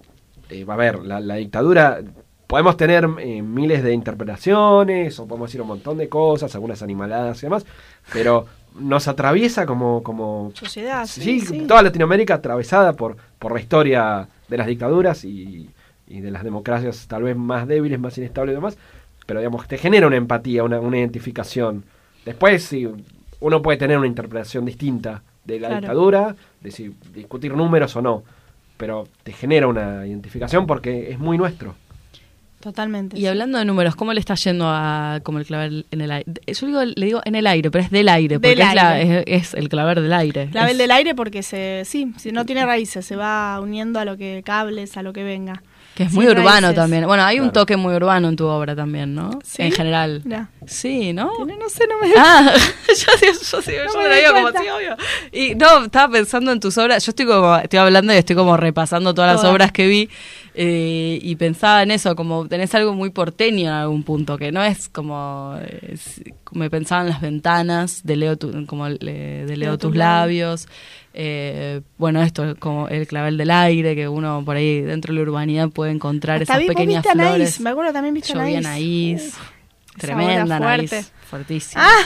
eh, va a ver, la, la dictadura, podemos tener eh, miles de interpretaciones, o podemos decir un montón de cosas, algunas animaladas y demás, pero nos atraviesa como, como Sociedad, sí, sí, sí. toda Latinoamérica atravesada por, por la historia de las dictaduras y, y de las democracias tal vez más débiles, más inestables y demás, pero digamos, te genera una empatía, una, una identificación. Después, si uno puede tener una interpretación distinta de la Claro. dictadura, de si discutir números o no, pero te genera una identificación porque es muy nuestro. Totalmente. Y hablando de números, ¿cómo le está yendo a como el clavel en el aire? Yo digo, le digo en el aire, pero es del aire, porque Del es, la- aire. es, es el clavel del aire. Clavel Es- del aire porque se, sí, si no tiene raíces, se va uniendo a lo que cables, a lo que venga. Que es muy urbano raíces. también. Bueno, hay un toque muy urbano en tu obra también, ¿no? ¿Sí? En general. Sí, ¿no? No sé, no me Ah, <laughs> yo sí, yo sí, No yo me digo como sí, obvio. Y no, estaba pensando en tus obras, yo estoy como, estoy hablando y estoy como repasando todas las obras que vi eh, y pensaba en eso, como tenés algo muy porteño en algún punto, que no es como, es- me pensaba en las ventanas de Leo, tu- como le- de Leo, tus labios. Eh, bueno, esto como el clavel del aire, que uno por ahí dentro de la urbanidad puede encontrar Hasta esas vi- pequeñas viste Anaís, flores. me acuerdo también viste Yo vi Anaís. Anaís, Uf, tremenda Anaís, fuerte. fuertísima. Ah.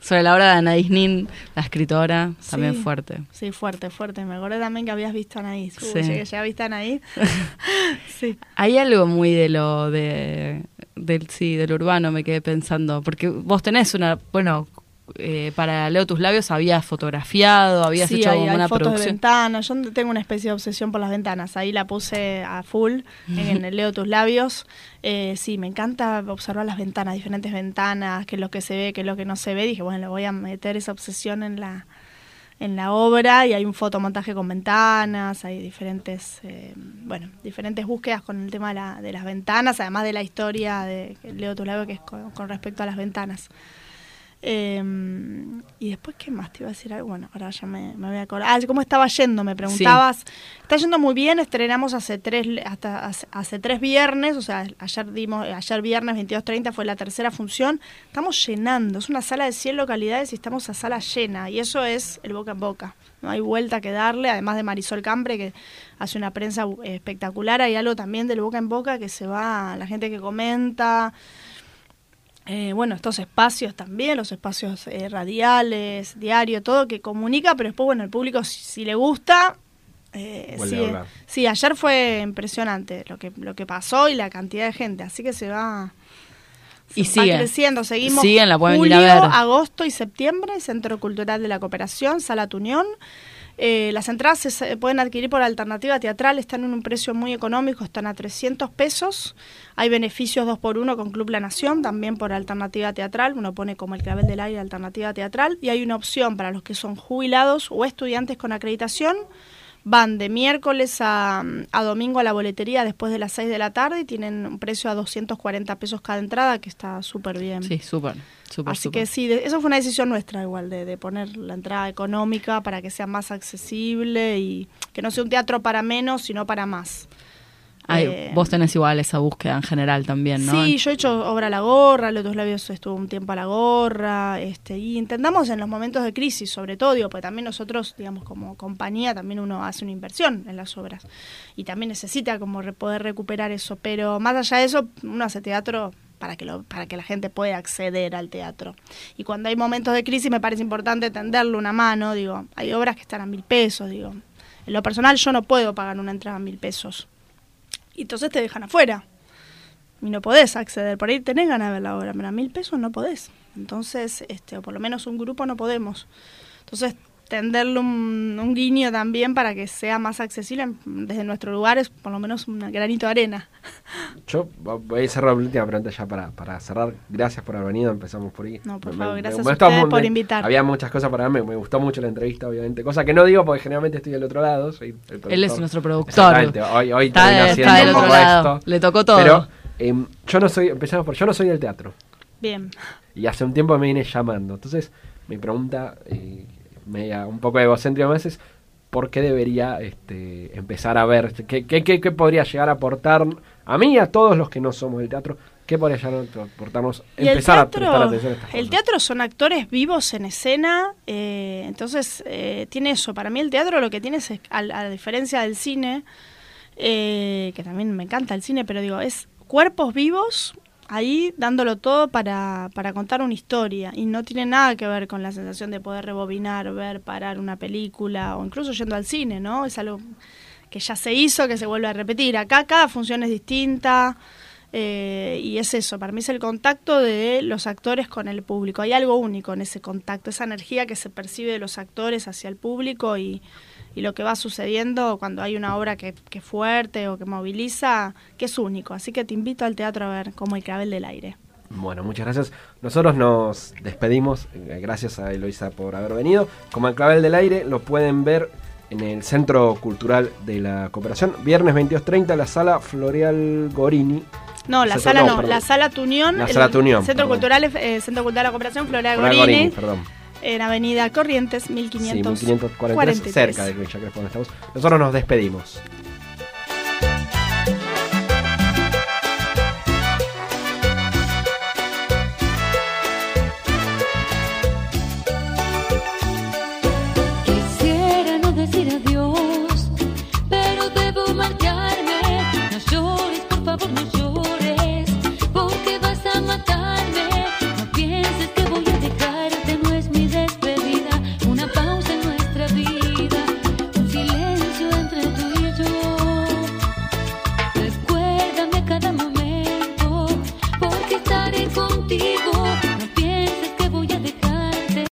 Sobre la obra de Anaís Nin, la escritora, también fuerte. Sí, fuerte, fuerte. Me acordé también que habías visto a Anaís. Uh, Sí. llegué, llegué a visto a Anaís. <laughs> sí. Hay algo muy de lo de del sí, del urbano me quedé pensando, porque vos tenés una, bueno, eh, para Leo tus labios habías fotografiado, habías Sí, hecho hay, como hay una fotos de producción. ventanas. Yo tengo una especie de obsesión por las ventanas. Ahí la puse a full en el <laughs> Leo tus labios. Eh, sí, me encanta observar las ventanas, diferentes ventanas, qué es lo que se ve, qué es lo que no se ve. Dije, bueno, le voy a meter esa obsesión en la en la obra y hay un fotomontaje con ventanas, hay diferentes, eh, bueno, diferentes búsquedas con el tema de, la- de las ventanas, además de la historia de Leo tus labios que es con, con respecto a las ventanas. Eh, y después, ¿qué más te iba a decir? algo? Bueno, ahora ya me, me voy a acordar. Ah, ¿cómo estaba yendo? Me preguntabas. Está yendo muy bien, estrenamos hace tres, hasta hace, hace tres viernes, o sea, ayer dimos, ayer viernes 22.30 fue la tercera función. Estamos llenando, es una sala de 100 localidades y estamos a sala llena, y eso es el boca en boca. No hay vuelta que darle, además de Marisol Cambre, que hace una prensa eh, espectacular, hay algo también del boca en boca que se va, la gente que comenta, eh, bueno, estos espacios también, los espacios eh, radiales, diario, todo que comunica, pero después, bueno, el público si, si le gusta... eh, sí, sí, ayer fue impresionante lo que, lo que pasó y la cantidad de gente, así que se va... Y se va sigue. creciendo, seguimos Siguen, la pueden ir julio, a ver. agosto y septiembre, Centro Cultural de la Cooperación, Sala Tunión. Eh, las entradas se- pueden adquirir por alternativa teatral, están en un precio muy económico, están a 300 pesos. Hay beneficios 2 por 1 con Club La Nación, también por alternativa teatral. Uno pone como el clavel del aire alternativa teatral. Y hay una opción para los que son jubilados o estudiantes con acreditación. Van de miércoles a, a domingo a la boletería después de las 6 de la tarde y tienen un precio a 240 pesos cada entrada, que está súper bien. Sí, súper, súper, Así que sí, de- eso fue una decisión nuestra igual, de, de poner la entrada económica para que sea más accesible y que no sea un teatro para menos, sino para más. Ay, Eh, vos tenés igual esa búsqueda en general también, ¿no? Sí, yo he hecho obra a la gorra, Los dos labios estuvo un tiempo a la gorra, este, y intentamos en los momentos de crisis, sobre todo, digo, porque también nosotros, digamos, como compañía, también uno hace una inversión en las obras y también necesita como re- poder recuperar eso, pero más allá de eso, uno hace teatro para que lo, para que la gente pueda acceder al teatro. Y cuando hay momentos de crisis me parece importante tenderle una mano, digo, hay obras que están a mil pesos, digo. En lo personal yo no puedo pagar una entrada a mil pesos. Y entonces te dejan afuera y no podés acceder. Por ahí tenés ganas de ver la obra, pero a mil pesos no podés. Entonces, este, o por lo menos un grupo no podemos. Entonces, tenderle un, un guiño también para que sea más accesible desde nuestro lugar es por lo menos un granito de arena. Yo voy a cerrar la última pregunta ya para, para cerrar. Gracias por haber venido, empezamos por ahí. No, por Me- favor, me- gracias me a gustó ustedes mu- por invitar. Había muchas cosas para mí, me gustó mucho la entrevista, obviamente. Cosa que no digo porque generalmente estoy del otro lado. Soy el Él es nuestro productor. Exactamente, hoy, hoy Está- termino está haciendo del otro lado. esto. Le tocó todo. Pero em, yo no soy, empezamos por, yo no soy del teatro. Bien. Y hace un tiempo me viene llamando. Entonces, mi pregunta, eh, media, un poco egocéntrica más, es ¿por qué debería este, empezar a ver? ¿Qué, qué, qué- qué podría llegar a aportar a mí y a todos los que no somos del teatro? ¿Qué podría llegar a aportarnos? Empezar a teatro, prestar atención a estas el cosas. teatro son actores vivos en escena, eh, entonces eh, tiene eso. Para mí el teatro lo que tiene es, a, a diferencia del cine, eh, que también me encanta el cine, pero digo, es cuerpos vivos ahí dándolo todo para, para contar una historia y no tiene nada que ver con la sensación de poder rebobinar, ver, parar una película o incluso yendo al cine, ¿no? Es algo que ya se hizo, que se vuelve a repetir. Acá cada función es distinta. eh, y es eso, para mí es el contacto de los actores con el público. Hay algo único en ese contacto, esa energía que se percibe de los actores hacia el público y, y lo que va sucediendo cuando hay una obra que, que es fuerte o que moviliza, que es único. Así que te invito al teatro a ver como el clavel del aire. Bueno, muchas gracias. Nosotros nos despedimos. eh, Gracias a Eloisa por haber venido. Como el clavel del aire lo pueden ver en el Centro Cultural de la Cooperación. Viernes 22.30, la sala Floreal Gorini. No, la sala no, la sala Tunión. La sala Tunión, Centro perdón. Cultural, eh, Centro Cultural de la Cooperación, Floreal Gorini, Gorini, perdón. En Avenida Corrientes, Sí, 1543. 1543, cerca de Villa Crespo donde estamos. Nosotros nos despedimos.